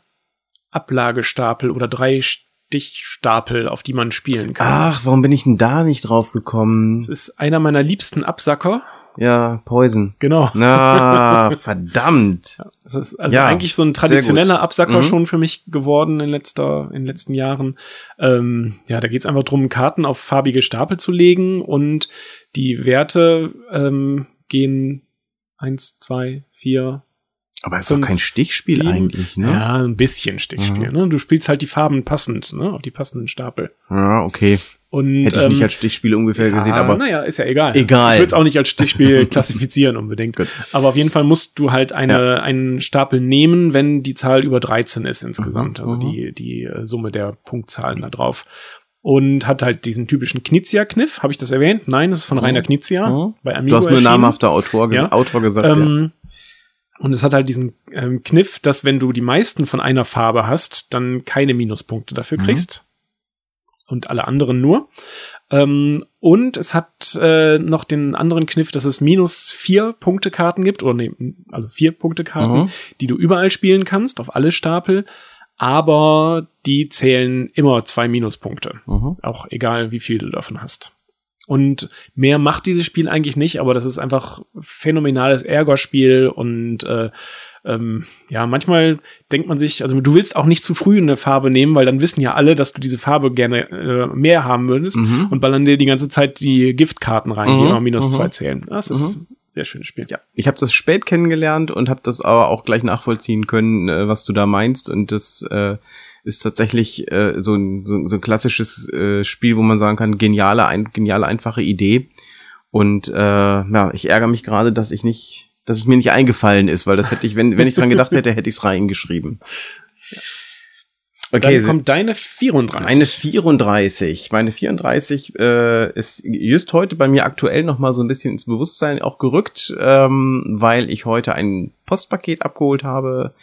Ablagestapel oder drei Stichstapel, auf die man spielen kann. Ach, warum bin ich denn da nicht drauf gekommen? Es ist einer meiner liebsten Absacker. Ja, Poison. Genau. Na, verdammt. Das ist also Ja, eigentlich so ein traditioneller Absacker Mhm. schon für mich geworden in letzter, in den letzten Jahren. Ähm, ja, da geht's einfach drum, Karten auf farbige Stapel zu legen und die Werte ähm, gehen eins, zwei, vier. Aber ist Fünf, doch kein Stichspiel sieben. eigentlich, ne? Ja, ein bisschen Stichspiel. Mhm. Ne? Du spielst halt die Farben passend, ne? auf die passenden Stapel. Ja, okay. Und, Hätte ich nicht als Stichspiel ungefähr ja, gesehen, aber naja, ist ja egal. Egal. Ich würde es auch nicht als Stichspiel klassifizieren unbedingt. Gut. Aber auf jeden Fall musst du halt eine, einen Stapel nehmen, wenn die Zahl über 13 ist insgesamt. Mhm, Also mhm. die, die äh, Summe der Punktzahlen da drauf. Und hat halt diesen typischen Knizia-Kniff. Habe ich das erwähnt? Nein, das ist von Rainer Knizia. Mhm. Bei du Amigo hast nur namhafter Autor, ges Ja. Autor gesagt. ja. Ähm, Und es hat halt diesen ähm, Kniff, dass wenn du die meisten von einer Farbe hast, dann keine Minuspunkte dafür Mhm. kriegst. Und alle anderen nur. Ähm, und es hat äh, noch den anderen Kniff, dass es minus vier Punktekarten gibt, oder nee, also vier Punktekarten, Mhm. die du überall spielen kannst, auf alle Stapel. Aber die zählen immer zwei Minuspunkte. Mhm. Auch egal, wie viel du davon hast. Und mehr macht dieses Spiel eigentlich nicht, aber das ist einfach phänomenales Ärgerspiel und äh, ähm, ja, manchmal denkt man sich, also du willst auch nicht zu früh eine Farbe nehmen, weil dann wissen ja alle, dass du diese Farbe gerne äh, mehr haben würdest Mhm. und ballern dir die ganze Zeit die Giftkarten rein, die Mhm, immer minus mhm. zwei zählen. Das ist ein sehr schönes Spiel. Ja, ich habe das spät kennengelernt und habe das aber auch gleich nachvollziehen können, äh, was du da meinst. Und das äh, ist tatsächlich äh, so, ein, so, so ein klassisches äh, Spiel, wo man sagen kann, geniale, ein, geniale, einfache Idee. Und äh, ja, ich ärgere mich gerade, dass ich nicht, dass es mir nicht eingefallen ist, weil das hätte ich, wenn, wenn ich dran gedacht hätte, hätte ich es reingeschrieben. Okay, Dann kommt deine 34. Meine 34. Meine 34 äh, ist just heute bei mir aktuell noch mal so ein bisschen ins Bewusstsein auch gerückt, ähm, weil ich heute ein Postpaket abgeholt habe,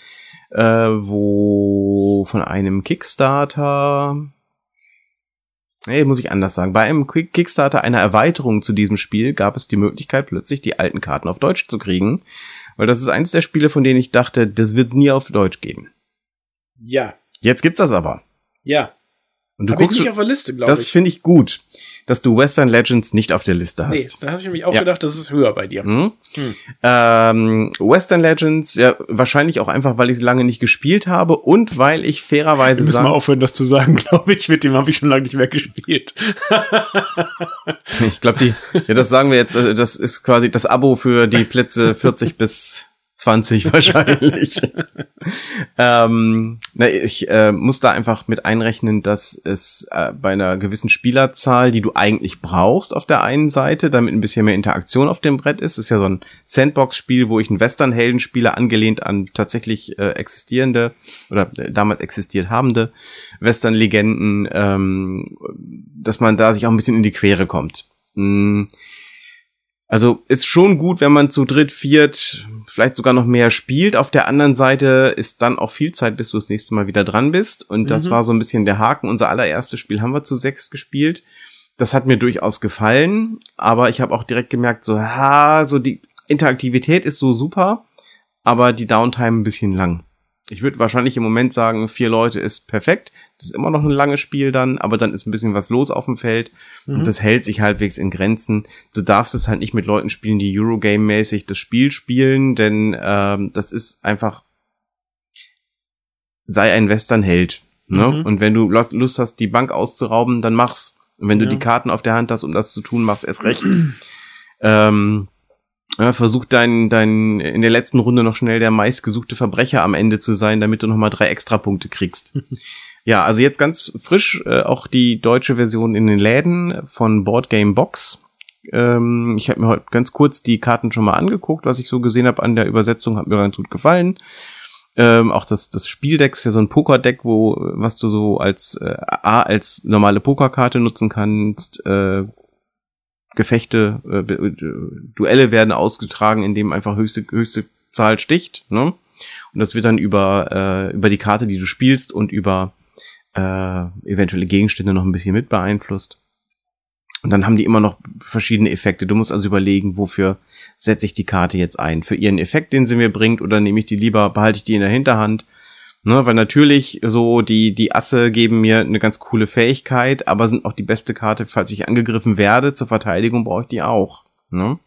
äh, wo von einem Kickstarter Nee, muss ich anders sagen. Bei einem Kickstarter einer Erweiterung zu diesem Spiel gab es die Möglichkeit, plötzlich die alten Karten auf Deutsch zu kriegen. Weil das ist eins der Spiele, von denen ich dachte, das wird es nie auf Deutsch geben. ja, Jetzt gibt's das aber. ja. Und du Hab ich guckst nicht schon- auf der Liste, glaube das ich. finde ich gut, dass du Western Legends nicht auf der Liste Nee, hast. da habe ich nämlich auch Ja. gedacht, das ist höher bei dir. Hm? Hm. Ähm, Western Legends, ja, wahrscheinlich auch einfach, weil ich es lange nicht gespielt habe und weil ich Wir fairerweise müssen mal aufhören, das zu sagen, glaube ich. Mit dem habe ich schon lange nicht mehr gespielt. ich glaube, die, ja, das sagen wir jetzt, äh, das ist quasi das Abo für die Plätze 40 bis 20 wahrscheinlich. ähm, na, ich äh, muss da einfach mit einrechnen, dass es äh, bei einer gewissen Spielerzahl, die du eigentlich brauchst auf der einen Seite, damit ein bisschen mehr Interaktion auf dem Brett ist, ist ja so ein Sandbox-Spiel, wo ich einen Western-Helden spiele, angelehnt an tatsächlich äh, existierende oder äh, damals existiert habende Western-Legenden, ähm, dass man da sich auch ein bisschen in die Quere kommt. Mm. Also ist schon gut, wenn man zu dritt, viert, vielleicht sogar noch mehr spielt. Auf der anderen Seite ist dann auch viel Zeit, bis du das nächste Mal wieder dran bist. Und das Mhm. war so ein bisschen der Haken. Unser allererstes Spiel haben wir zu sechs gespielt. Das hat mir durchaus gefallen, aber ich habe auch direkt gemerkt, so, ha, so die Interaktivität ist so super, aber die Downtime ein bisschen lang. Ich würde wahrscheinlich im Moment sagen, vier Leute ist perfekt. Das ist immer noch ein langes Spiel dann, aber dann ist ein bisschen was los auf dem Feld. Mhm. Und das hält sich halbwegs in Grenzen. Du darfst es halt nicht mit Leuten spielen, die Eurogame-mäßig das Spiel spielen, denn ähm, das ist einfach sei ein Westernheld. Ne? Mhm. Und wenn du Lust hast, die Bank auszurauben, dann mach's. Und wenn du Ja. die Karten auf der Hand hast, um das zu tun, mach's erst recht. ähm, ja, versuch dein, dein in der letzten Runde noch schnell der meistgesuchte Verbrecher am Ende zu sein, damit du noch mal drei Extrapunkte kriegst. ja, also jetzt ganz frisch äh, auch die deutsche Version in den Läden von Board Game Box. Ähm, ich habe mir heute ganz kurz die Karten schon mal angeguckt, was ich so gesehen habe an der Übersetzung, hat mir ganz gut gefallen. Ähm, auch das, das Spieldeck ist ja so ein Pokerdeck, wo, was du so als äh, A als normale Pokerkarte nutzen kannst, äh, Gefechte, äh, äh, Duelle werden ausgetragen, indem einfach höchste, höchste Zahl sticht, ne? Und das wird dann über, äh, über die Karte, die du spielst und über äh, eventuelle Gegenstände noch ein bisschen mit beeinflusst. Und dann haben die immer noch verschiedene Effekte. Du musst also überlegen, wofür setze ich die Karte jetzt ein? Für ihren Effekt, den sie mir bringt, oder nehme ich die lieber, behalte ich die in der Hinterhand? Ne, weil natürlich so die, die Asse geben mir eine ganz coole Fähigkeit, aber sind auch die beste Karte, falls ich angegriffen werde. Zur Verteidigung brauche ich die auch. Ne?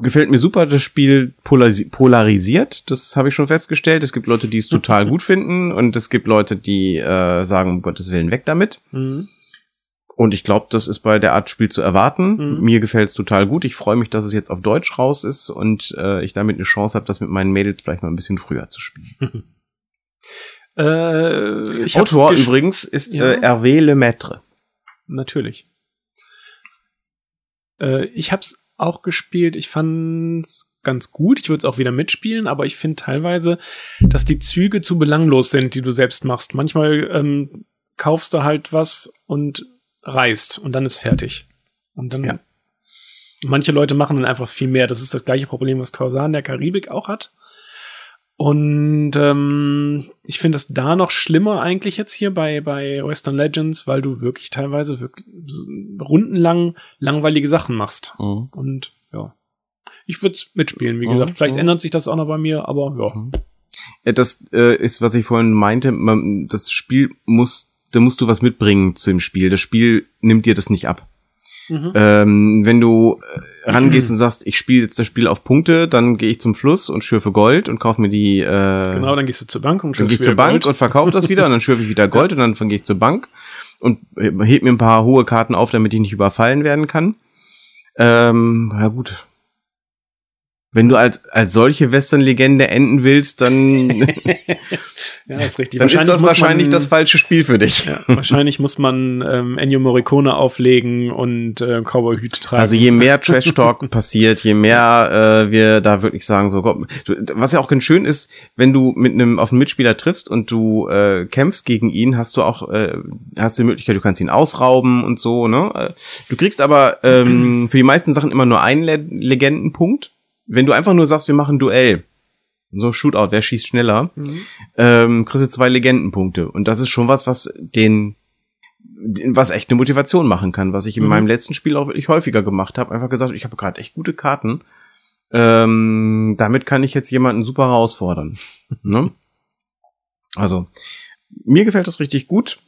Gefällt mir super, das Spiel polarisi- polarisiert. Das habe ich schon festgestellt. Es gibt Leute, die es total gut finden und es gibt Leute, die äh, sagen, um Gottes Willen, weg damit. Mhm. Und ich glaube, das ist bei der Art Spiel zu erwarten. Mhm. Mir gefällt es total gut. Ich freue mich, dass es jetzt auf Deutsch raus ist und äh, ich damit eine Chance habe, das mit meinen Mädels vielleicht mal ein bisschen früher zu spielen. Äh, Autor übrigens ist Ja. äh, Hervé Lemaitre. natürlich. Äh, ich hab's auch gespielt. Ich fand's ganz gut. Ich würde es auch wieder mitspielen, aber ich finde teilweise, dass die Züge zu belanglos sind, die du selbst machst. Manchmal ähm, kaufst du halt was und reist und dann ist fertig. Und dann Ja. manche Leute machen dann einfach viel mehr. Das ist das gleiche Problem, was Corsair in der Karibik auch hat. Und ähm, ich finde es da noch schlimmer eigentlich jetzt hier bei, bei Western Legends, weil du wirklich teilweise wirklich rundenlang langweilige Sachen machst. Mhm. Und ja. Ich würde mitspielen, wie Mhm, gesagt. Vielleicht mhm. ändert sich das auch noch bei mir, aber ja. Ja, das äh, ist, was ich vorhin meinte. Man, das Spiel muss, da musst du was mitbringen zu dem Spiel. Das Spiel nimmt dir das nicht ab. Mhm. Ähm, wenn du äh, rangehst und sagst, ich spiele jetzt das Spiel auf Punkte, dann gehe ich zum Fluss und schürfe Gold und kaufe mir die. Äh, Genau, dann gehst du zur Bank und Dann gehe ich zur Bank Gold. und verkaufe das wieder und dann schürfe ich wieder Gold und dann gehe ich zur Bank und heb mir ein paar hohe Karten auf, damit ich nicht überfallen werden kann. Ähm, ja gut. Wenn du als, als solche Western-Legende enden willst, dann, Ja, das ist richtig. dann ist das wahrscheinlich man, das falsche Spiel für dich. Ja, wahrscheinlich muss man ähm, Ennio Morricone auflegen und äh, Cowboy-Hüte tragen. Also je mehr Trash-Talk passiert, je mehr äh, wir da wirklich sagen, so Gott, was ja auch ganz schön ist, wenn du mit einem auf einen Mitspieler triffst und du äh, kämpfst gegen ihn, hast du auch äh, hast du die Möglichkeit, du kannst ihn ausrauben und so, ne? Du kriegst aber ähm, für die meisten Sachen immer nur einen Le Legendenpunkt. Wenn du einfach nur sagst, wir machen ein Duell, so Shootout, wer schießt schneller, Mhm. ähm, kriegst du zwei Legendenpunkte. Und das ist schon was, was den, was echt eine Motivation machen kann, was ich in Mhm. meinem letzten Spiel auch wirklich häufiger gemacht habe. Einfach gesagt, ich habe gerade echt gute Karten. Ähm, damit kann ich jetzt jemanden super herausfordern. ne? Also, mir gefällt das richtig gut.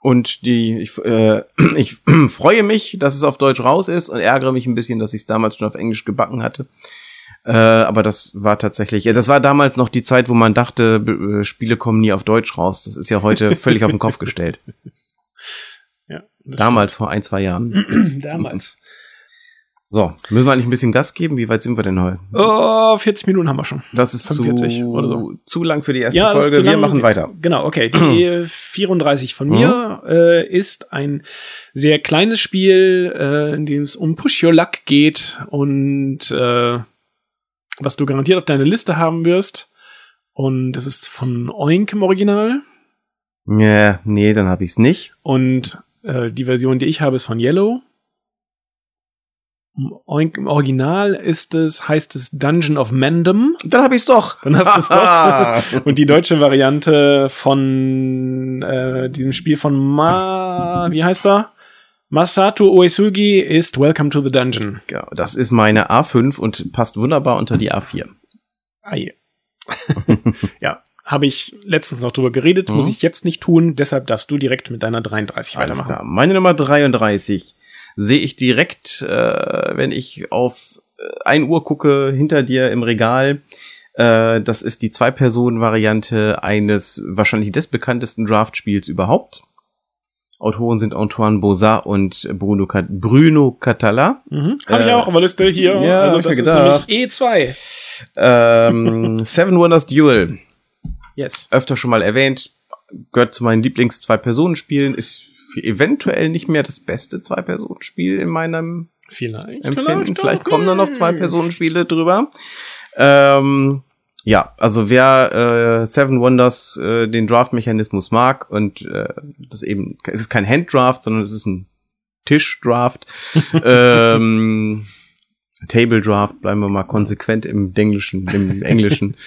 Und die, ich, äh, ich freue mich, dass es auf Deutsch raus ist und ärgere mich ein bisschen, dass ich es damals schon auf Englisch gebacken hatte. Äh, aber das war tatsächlich, ja, das war damals noch die Zeit, wo man dachte, äh, Spiele kommen nie auf Deutsch raus. Das ist ja heute völlig auf den Kopf gestellt. ja, Damals, vor ein, zwei Jahren. stimmt. damals. So, müssen wir eigentlich ein bisschen Gas geben? Wie weit sind wir denn heute? Oh, 40 Minuten haben wir schon. Das ist 45 zu, oder so. zu lang für die erste ist Folge. Wir machen weiter. Genau, okay. Die äh, 34 von mir äh, ist ein sehr kleines Spiel, äh, in dem es um Push Your Luck geht und äh, was du garantiert auf deiner Liste haben wirst. Und es ist von Oink im Original. Ja, nee, dann habe ich's nicht. Und äh, die Version, die ich habe, ist von Yellow. Oink im Original ist es, heißt es Dungeon of Mandem. Dann habe ich's doch. Dann hast du's doch. Und die deutsche Variante von äh, diesem Spiel von Ma, wie heißt er? Masato Uesugi ist Welcome to the Dungeon. Ja, das ist meine A5 und passt wunderbar unter die A4. Ei. ja, habe ich letztens noch drüber geredet, Mhm. muss ich jetzt nicht tun, deshalb darfst du direkt mit deiner 33 Alles weitermachen. klar. Meine Nummer 33 sehe ich direkt, äh, wenn ich auf äh, 1 Uhr gucke, hinter dir im Regal. Äh, das ist die Zwei-Personen-Variante eines wahrscheinlich des bekanntesten Draft-Spiels überhaupt. Autoren sind Antoine Bozat und Bruno, Cat Bruno Catala. Mhm. Habe ich Äh, auch auf der Liste hier. ja, also hab ich das ist nämlich E2. Ähm, Seven Wonders Duel. Yes. öfter schon mal erwähnt, gehört zu meinen Lieblings-Zwei-Personen-Spielen, ist eventuell nicht mehr das beste Zwei-Personen-Spiel in meinem Vielleicht. Empfinden. Vielleicht auch. kommen da noch Zwei-Personen-Spiele drüber. Ähm, ja, also wer äh, Seven Wonders äh, den Draft-Mechanismus mag und äh, das eben, es ist kein Hand-Draft, sondern es ist ein Tisch-Draft. ähm, Table Draft, bleiben wir mal konsequent im Englischen, im Englischen.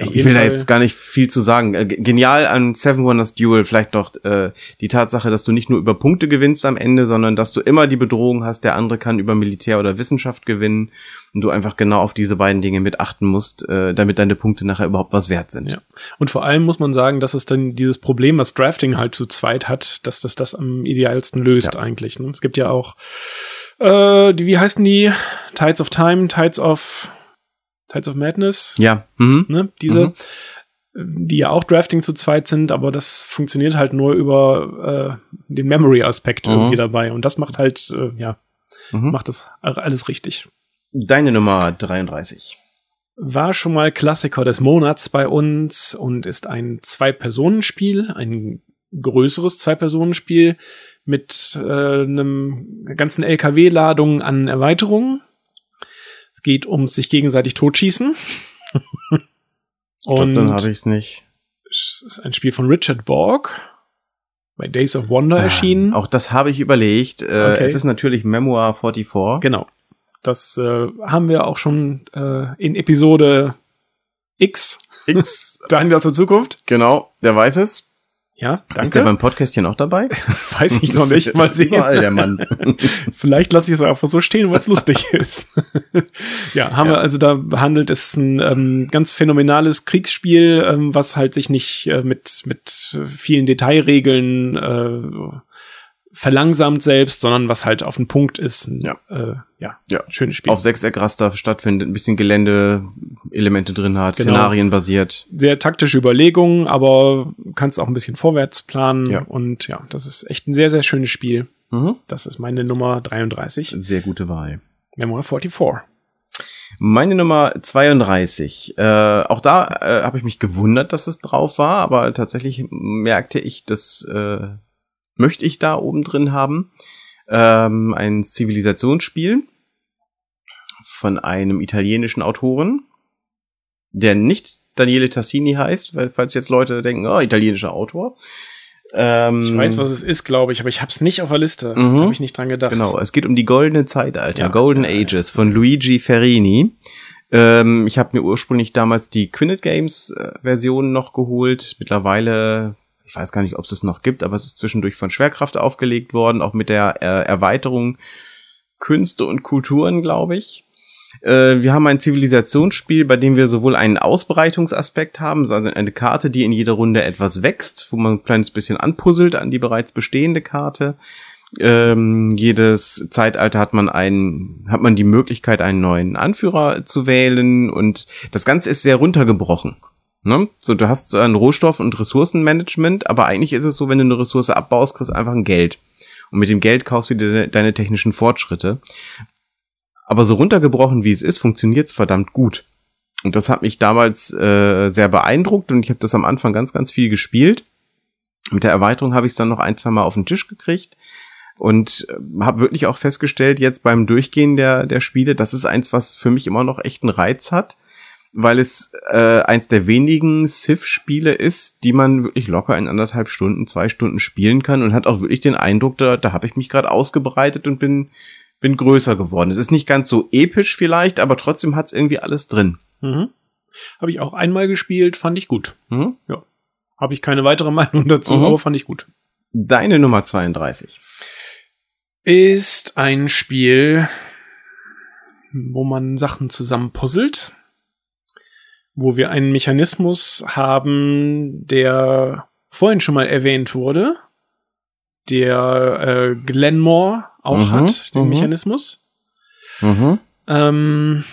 Ja, ich will da Fall. jetzt gar nicht viel zu sagen. Äh, ge- Genial an Seven Wonders Duel vielleicht noch äh, die Tatsache, dass du nicht nur über Punkte gewinnst am Ende, sondern dass du immer die Bedrohung hast, der andere kann über Militär oder Wissenschaft gewinnen und du einfach genau auf diese beiden Dinge mit achten musst, äh, damit deine Punkte nachher überhaupt was wert sind. Ja. Und vor allem muss man sagen, dass es dann dieses Problem, was Drafting halt zu zweit hat, dass das das am idealsten löst Ja. eigentlich. Ne? Es gibt ja auch, äh, die, wie heißen die? Tides of Time, Tides of, Tides of Madness, Ja, mhm. ne? Diese, die ja auch Drafting zu zweit sind, aber das funktioniert halt nur über äh, den Memory-Aspekt Mhm. irgendwie dabei. Und das macht halt, äh, ja, Mhm. macht das alles richtig. Deine Nummer 33. war schon mal Klassiker des Monats bei uns und ist ein Zwei-Personen-Spiel, ein größeres Zwei-Personen-Spiel mit äh, einem ganzen LKW-Ladung an Erweiterungen. Es geht ums sich gegenseitig totschießen. Ich glaub, Und dann habe ich es nicht. es ist ein Spiel von Richard Borg, bei Days of Wonder erschienen. Auch das habe ich überlegt. Äh, Okay. Es ist natürlich Memoir 44. Genau. Das äh, haben wir auch schon äh, in Episode X, X, Daniel aus der Zukunft. genau, der weiß es. Ja, Ist der danke. beim Podcast hier noch dabei? Weiß ich noch nicht. Mal sehen. Überall der Mann. Vielleicht lasse ich es einfach so stehen, weil es lustig ist. ja, haben Ja. wir also da behandelt. Es ist ein ähm, ganz phänomenales Kriegsspiel, ähm, was halt sich nicht äh, mit, mit vielen Detailregeln äh, verlangsamt selbst, sondern was halt auf den Punkt ist. Ja. Äh, ja, Ja. schönes Spiel. Auf Sechseckraster stattfindet, ein bisschen Gelände-Elemente drin hat, Genau. Szenarien basiert. Sehr taktische Überlegungen, aber kannst auch ein bisschen vorwärts planen. Ja. Und ja, das ist echt ein sehr, sehr schönes Spiel. Mhm. Das ist meine Nummer 33. Sehr gute Wahl. Memoir 44. Meine Nummer 32. Äh, auch da äh, habe ich mich gewundert, dass es drauf war, aber tatsächlich merkte ich, das äh, möchte ich da oben drin haben. Ähm, ein Zivilisationsspiel von einem italienischen Autoren, der nicht Daniele Tassini heißt, weil falls jetzt Leute denken, oh, italienischer Autor. Ähm, Ich weiß, was es ist, glaube ich, aber ich habe es nicht auf der Liste. Mhm. Habe ich nicht dran gedacht. Genau, es geht um die goldene Zeitalter, Ja. Golden Ages von Luigi Ferrini. Ähm, ich habe mir ursprünglich damals die Quinnet Games äh, Version noch geholt. Mittlerweile, ich weiß gar nicht, ob es es noch gibt, aber es ist zwischendurch von Schwerkraft aufgelegt worden, auch mit der äh, Erweiterung Künste und Kulturen, glaube ich. Äh, wir haben ein Zivilisationsspiel, bei dem wir sowohl einen Ausbreitungsaspekt haben, sondern eine Karte, die in jeder Runde etwas wächst, wo man ein kleines bisschen anpuzzelt an die bereits bestehende Karte. Ähm, jedes Zeitalter hat man einen, hat man die Möglichkeit, einen neuen Anführer zu wählen und das Ganze ist sehr runtergebrochen. Ne? So, du hast ein Rohstoff- und Ressourcenmanagement, aber eigentlich ist es so, wenn du eine Ressource abbaust, kriegst du einfach ein Geld. Und mit dem Geld kaufst du dir de deine technischen Fortschritte. Aber so runtergebrochen wie es ist, funktioniert es verdammt gut. Und das hat mich damals äh, sehr beeindruckt und ich habe das am Anfang ganz, ganz viel gespielt. Mit der Erweiterung habe ich es dann noch ein, zwei Mal auf den Tisch gekriegt und äh, habe wirklich auch festgestellt, jetzt beim Durchgehen der, der Spiele, das ist eins, was für mich immer noch echt einen Reiz hat, weil es äh, eins der wenigen Civ-Spiele ist, die man wirklich locker in anderthalb Stunden, zwei Stunden spielen kann und hat auch wirklich den Eindruck, da, da habe ich mich gerade ausgebreitet und bin, bin größer geworden. Es ist nicht ganz so episch vielleicht, aber trotzdem hat es irgendwie alles drin. Mhm. Habe ich auch einmal gespielt, fand ich gut. Mhm. Ja. Habe ich keine weitere Meinung dazu, Mhm. aber fand ich gut. Deine Nummer 32. Ist ein Spiel, wo man Sachen zusammenpuzzelt, wo wir einen Mechanismus haben, der vorhin schon mal erwähnt wurde, der äh, Glenmore auch Mhm, hat, den mhm. Mechanismus. Mhm. Ähm,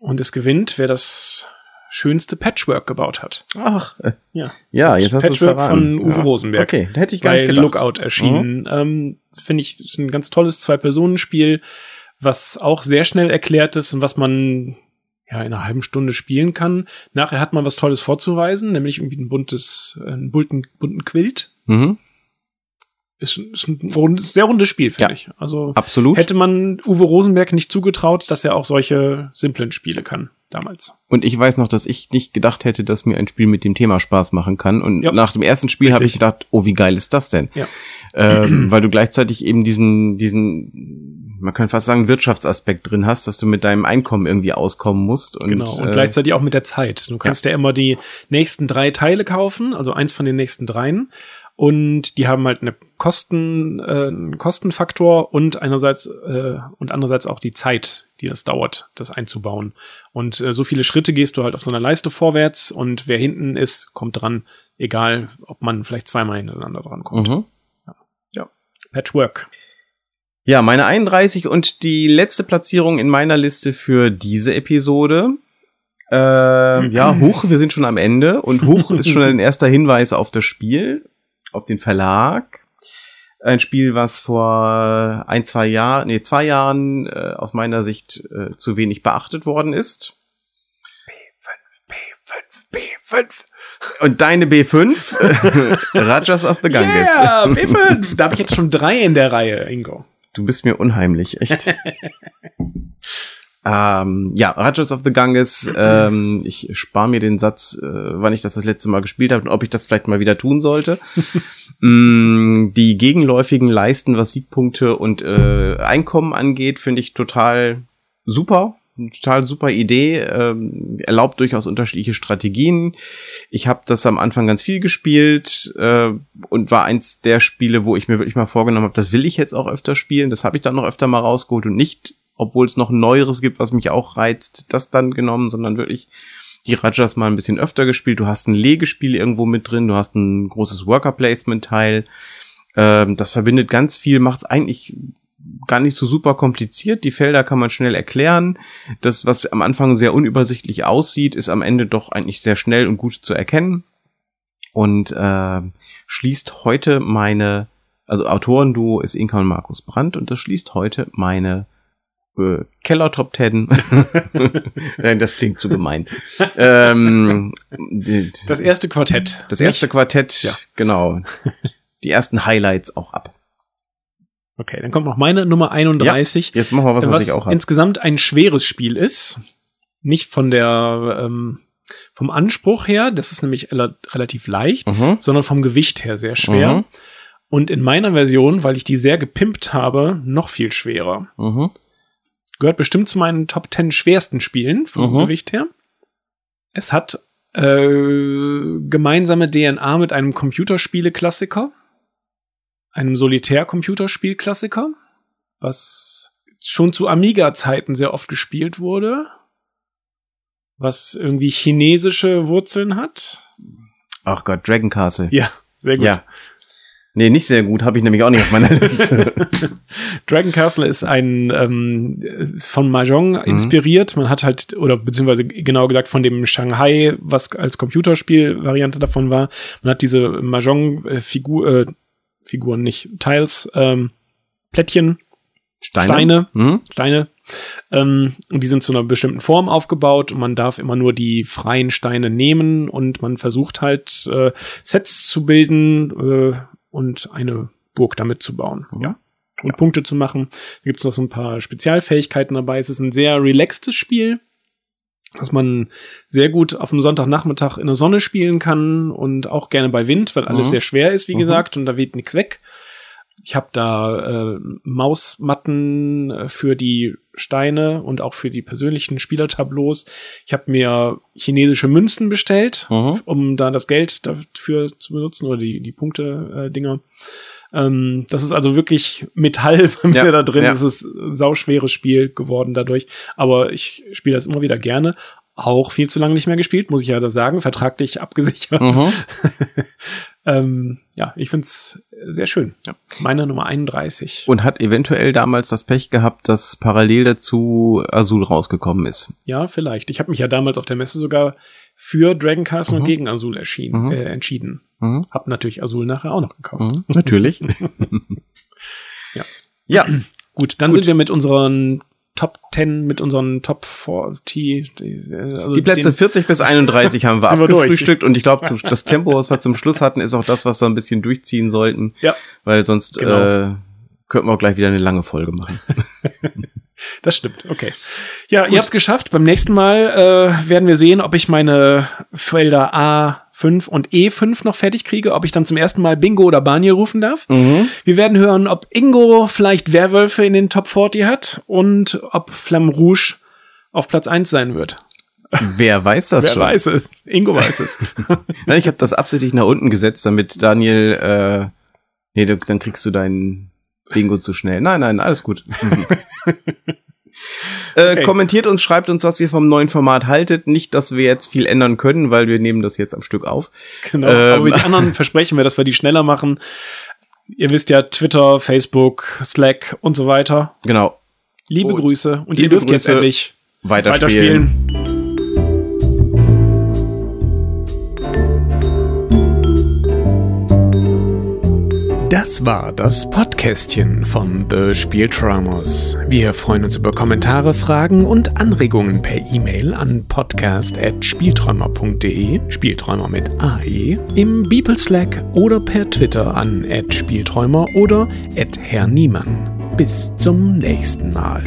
und es gewinnt, wer das schönste Patchwork gebaut hat. Ach, äh, Ja. ja, jetzt hast du es Patchwork verraten. von Uwe ja. Rosenberg. Okay, da hätte ich gar bei nicht gedacht. Mhm. Lookout erschienen. Ähm, Finde ich, ein ganz tolles Zwei-Personen-Spiel, was auch sehr schnell erklärt ist und was man ja in einer halben Stunde spielen kann. Nachher hat man was Tolles vorzuweisen, nämlich irgendwie ein buntes, äh, einen bunten, bunten Quilt. Mhm. Ist, ist ein rundes, sehr rundes Spiel, finde Ja. ich. Also Absolut. hätte man Uwe Rosenberg nicht zugetraut, dass er auch solche simplen Spiele kann damals. Und ich weiß noch, dass ich nicht gedacht hätte, dass mir ein Spiel mit dem Thema Spaß machen kann. Und Ja. nach dem ersten Spiel habe ich gedacht, oh, wie geil ist das denn? Ja. Ähm, weil du gleichzeitig eben diesen, diesen, man kann fast sagen, Wirtschaftsaspekt drin hast, dass du mit deinem Einkommen irgendwie auskommen musst. Und, genau. Und äh, gleichzeitig auch mit der Zeit. Du kannst ja. immer die nächsten drei Teile kaufen, also eins von den nächsten dreien. Und die haben halt eine Kosten, äh, einen Kostenfaktor und einerseits äh, und andererseits auch die Zeit, die das dauert, das einzubauen. Und äh, so viele Schritte gehst du halt auf so einer Leiste vorwärts und wer hinten ist, kommt dran, egal ob man vielleicht zweimal hintereinander dran kommt. Mhm. Patchwork. Ja, meine 31 und die letzte Platzierung in meiner Liste für diese Episode. Ähm, ja, Huch, wir sind schon am Ende und Huch ist schon ein erster Hinweis auf das Spiel, auf den Verlag. Ein Spiel, was vor ein, zwei Jahren, nee, zwei Jahren äh, aus meiner Sicht äh, zu wenig beachtet worden ist. B5, B5. Und deine B5? Rajas of the Ganges. Ja, B5. Da habe ich jetzt schon drei in der Reihe, Ingo. Du bist mir unheimlich, echt. ähm, ja, Rajas of the Ganges. Ähm, ich spare mir den Satz, äh, wann ich das das letzte Mal gespielt habe und ob ich das vielleicht mal wieder tun sollte. mm, die gegenläufigen Leisten, was Siegpunkte und äh, Einkommen angeht, finde ich total super total super Idee, ähm, erlaubt durchaus unterschiedliche Strategien. Ich habe das am Anfang ganz viel gespielt äh, und war eins der Spiele, wo ich mir wirklich mal vorgenommen habe, das will ich jetzt auch öfter spielen. Das habe ich dann noch öfter mal rausgeholt und nicht, obwohl es noch ein neueres gibt, was mich auch reizt, das dann genommen, sondern wirklich die Rajas mal ein bisschen öfter gespielt. Du hast ein Legespiel irgendwo mit drin, du hast ein großes Worker-Placement-Teil. Ähm, das verbindet ganz viel, macht es eigentlich gar nicht so super kompliziert. Die Felder kann man schnell erklären. Das, was am Anfang sehr unübersichtlich aussieht, ist am Ende doch eigentlich sehr schnell und gut zu erkennen. Und äh, schließt heute meine, also Autorenduo ist Inka und Markus Brandt und das schließt heute meine äh, Keller Top Ten. Nein, das klingt zu gemein. ähm, das erste Quartett. Das erste Quartett, ja. genau. Die ersten Highlights auch ab. Okay, dann kommt noch meine Nummer 31. Ja, jetzt machen wir was, was, was ich auch habe. insgesamt ein schweres Spiel ist. Nicht von der, ähm, vom Anspruch her, das ist nämlich relativ leicht, mhm. sondern vom Gewicht her sehr schwer. Mhm. Und in meiner Version, weil ich die sehr gepimpt habe, noch viel schwerer. Mhm. Gehört bestimmt zu meinen Top 10 schwersten Spielen vom mhm. Gewicht her. Es hat äh, gemeinsame DNA mit einem Computerspiele-Klassiker einem Solitär-Computerspiel-Klassiker, was schon zu Amiga-Zeiten sehr oft gespielt wurde, was irgendwie chinesische Wurzeln hat. Ach Gott, Dragon Castle. Ja, sehr gut. Ja. Nee, nicht sehr gut, habe ich nämlich auch nicht auf meiner Liste. Dragon Castle ist ein ähm, von Mahjong mhm. inspiriert. Man hat halt, oder beziehungsweise genau gesagt von dem Shanghai, was als Computerspiel-Variante davon war. Man hat diese Mahjong-Figur, äh, Figuren nicht, Tiles, ähm, Plättchen, Steine, Steine, mhm. Steine. Ähm, und die sind zu einer bestimmten Form aufgebaut und man darf immer nur die freien Steine nehmen und man versucht halt äh, Sets zu bilden äh, und eine Burg damit zu bauen. Mhm. Ja. Und ja. Punkte zu machen. Da gibt's noch so ein paar Spezialfähigkeiten dabei. Es ist ein sehr relaxtes Spiel dass man sehr gut auf dem Sonntagnachmittag in der Sonne spielen kann und auch gerne bei Wind, weil alles mhm. sehr schwer ist, wie mhm. gesagt, und da weht nichts weg. Ich habe da äh, Mausmatten äh, für die Steine und auch für die persönlichen Spielertableaus. Ich habe mir chinesische Münzen bestellt, mhm. um da das Geld dafür zu benutzen oder die, die Punkte-Dinger. Äh, ähm, das ist also wirklich Metall bei mir ja, da drin. Ja. Das ist ein sauschweres Spiel geworden dadurch. Aber ich spiele das immer wieder gerne. Auch viel zu lange nicht mehr gespielt, muss ich ja da sagen. Vertraglich abgesichert. Mhm. ähm, ja, ich find's sehr schön. Ja. Meine Nummer 31. Und hat eventuell damals das Pech gehabt, dass parallel dazu Azul rausgekommen ist. Ja, vielleicht. Ich habe mich ja damals auf der Messe sogar für Dragon Castle mhm. und gegen Azul erschienen, mhm. äh, entschieden. Mhm. Hab natürlich Azul nachher auch noch gekauft. Mhm. Natürlich. ja. Ja. Gut, dann Gut. sind wir mit unseren Top 10, mit unseren Top 40. Also die Plätze 40 bis 31 haben wir abgefrühstückt und ich glaube, das Tempo, was wir zum Schluss hatten, ist auch das, was wir ein bisschen durchziehen sollten. Ja. Weil sonst genau. äh, könnten wir auch gleich wieder eine lange Folge machen. Das stimmt, okay. Ja, Gut. ihr habt es geschafft. Beim nächsten Mal äh, werden wir sehen, ob ich meine Felder A5 und E5 noch fertig kriege, ob ich dann zum ersten Mal Bingo oder Baniel rufen darf. Mhm. Wir werden hören, ob Ingo vielleicht Werwölfe in den Top 40 hat und ob Flamme Rouge auf Platz 1 sein wird. Wer weiß das Wer schon? Wer weiß es? Ingo weiß es. ich habe das absichtlich nach unten gesetzt, damit Daniel, äh, nee, dann kriegst du deinen Bingo zu schnell. Nein, nein, alles gut. Äh, okay. kommentiert uns, schreibt uns, was ihr vom neuen Format haltet. Nicht, dass wir jetzt viel ändern können, weil wir nehmen das jetzt am Stück auf. Genau, ähm. aber mit anderen versprechen wir, dass wir die schneller machen. Ihr wisst ja, Twitter, Facebook, Slack und so weiter. Genau. Liebe und Grüße und ihr dürft Grüße jetzt endlich weiterspielen. weiterspielen. Das war das Podcastchen von The Spieltraumers. Wir freuen uns über Kommentare, Fragen und Anregungen per E-Mail an podcast.spielträumer.de, Spielträumer mit AE, im Beeple Slack oder per Twitter an @spielträumer oder @herrniemann. Bis zum nächsten Mal.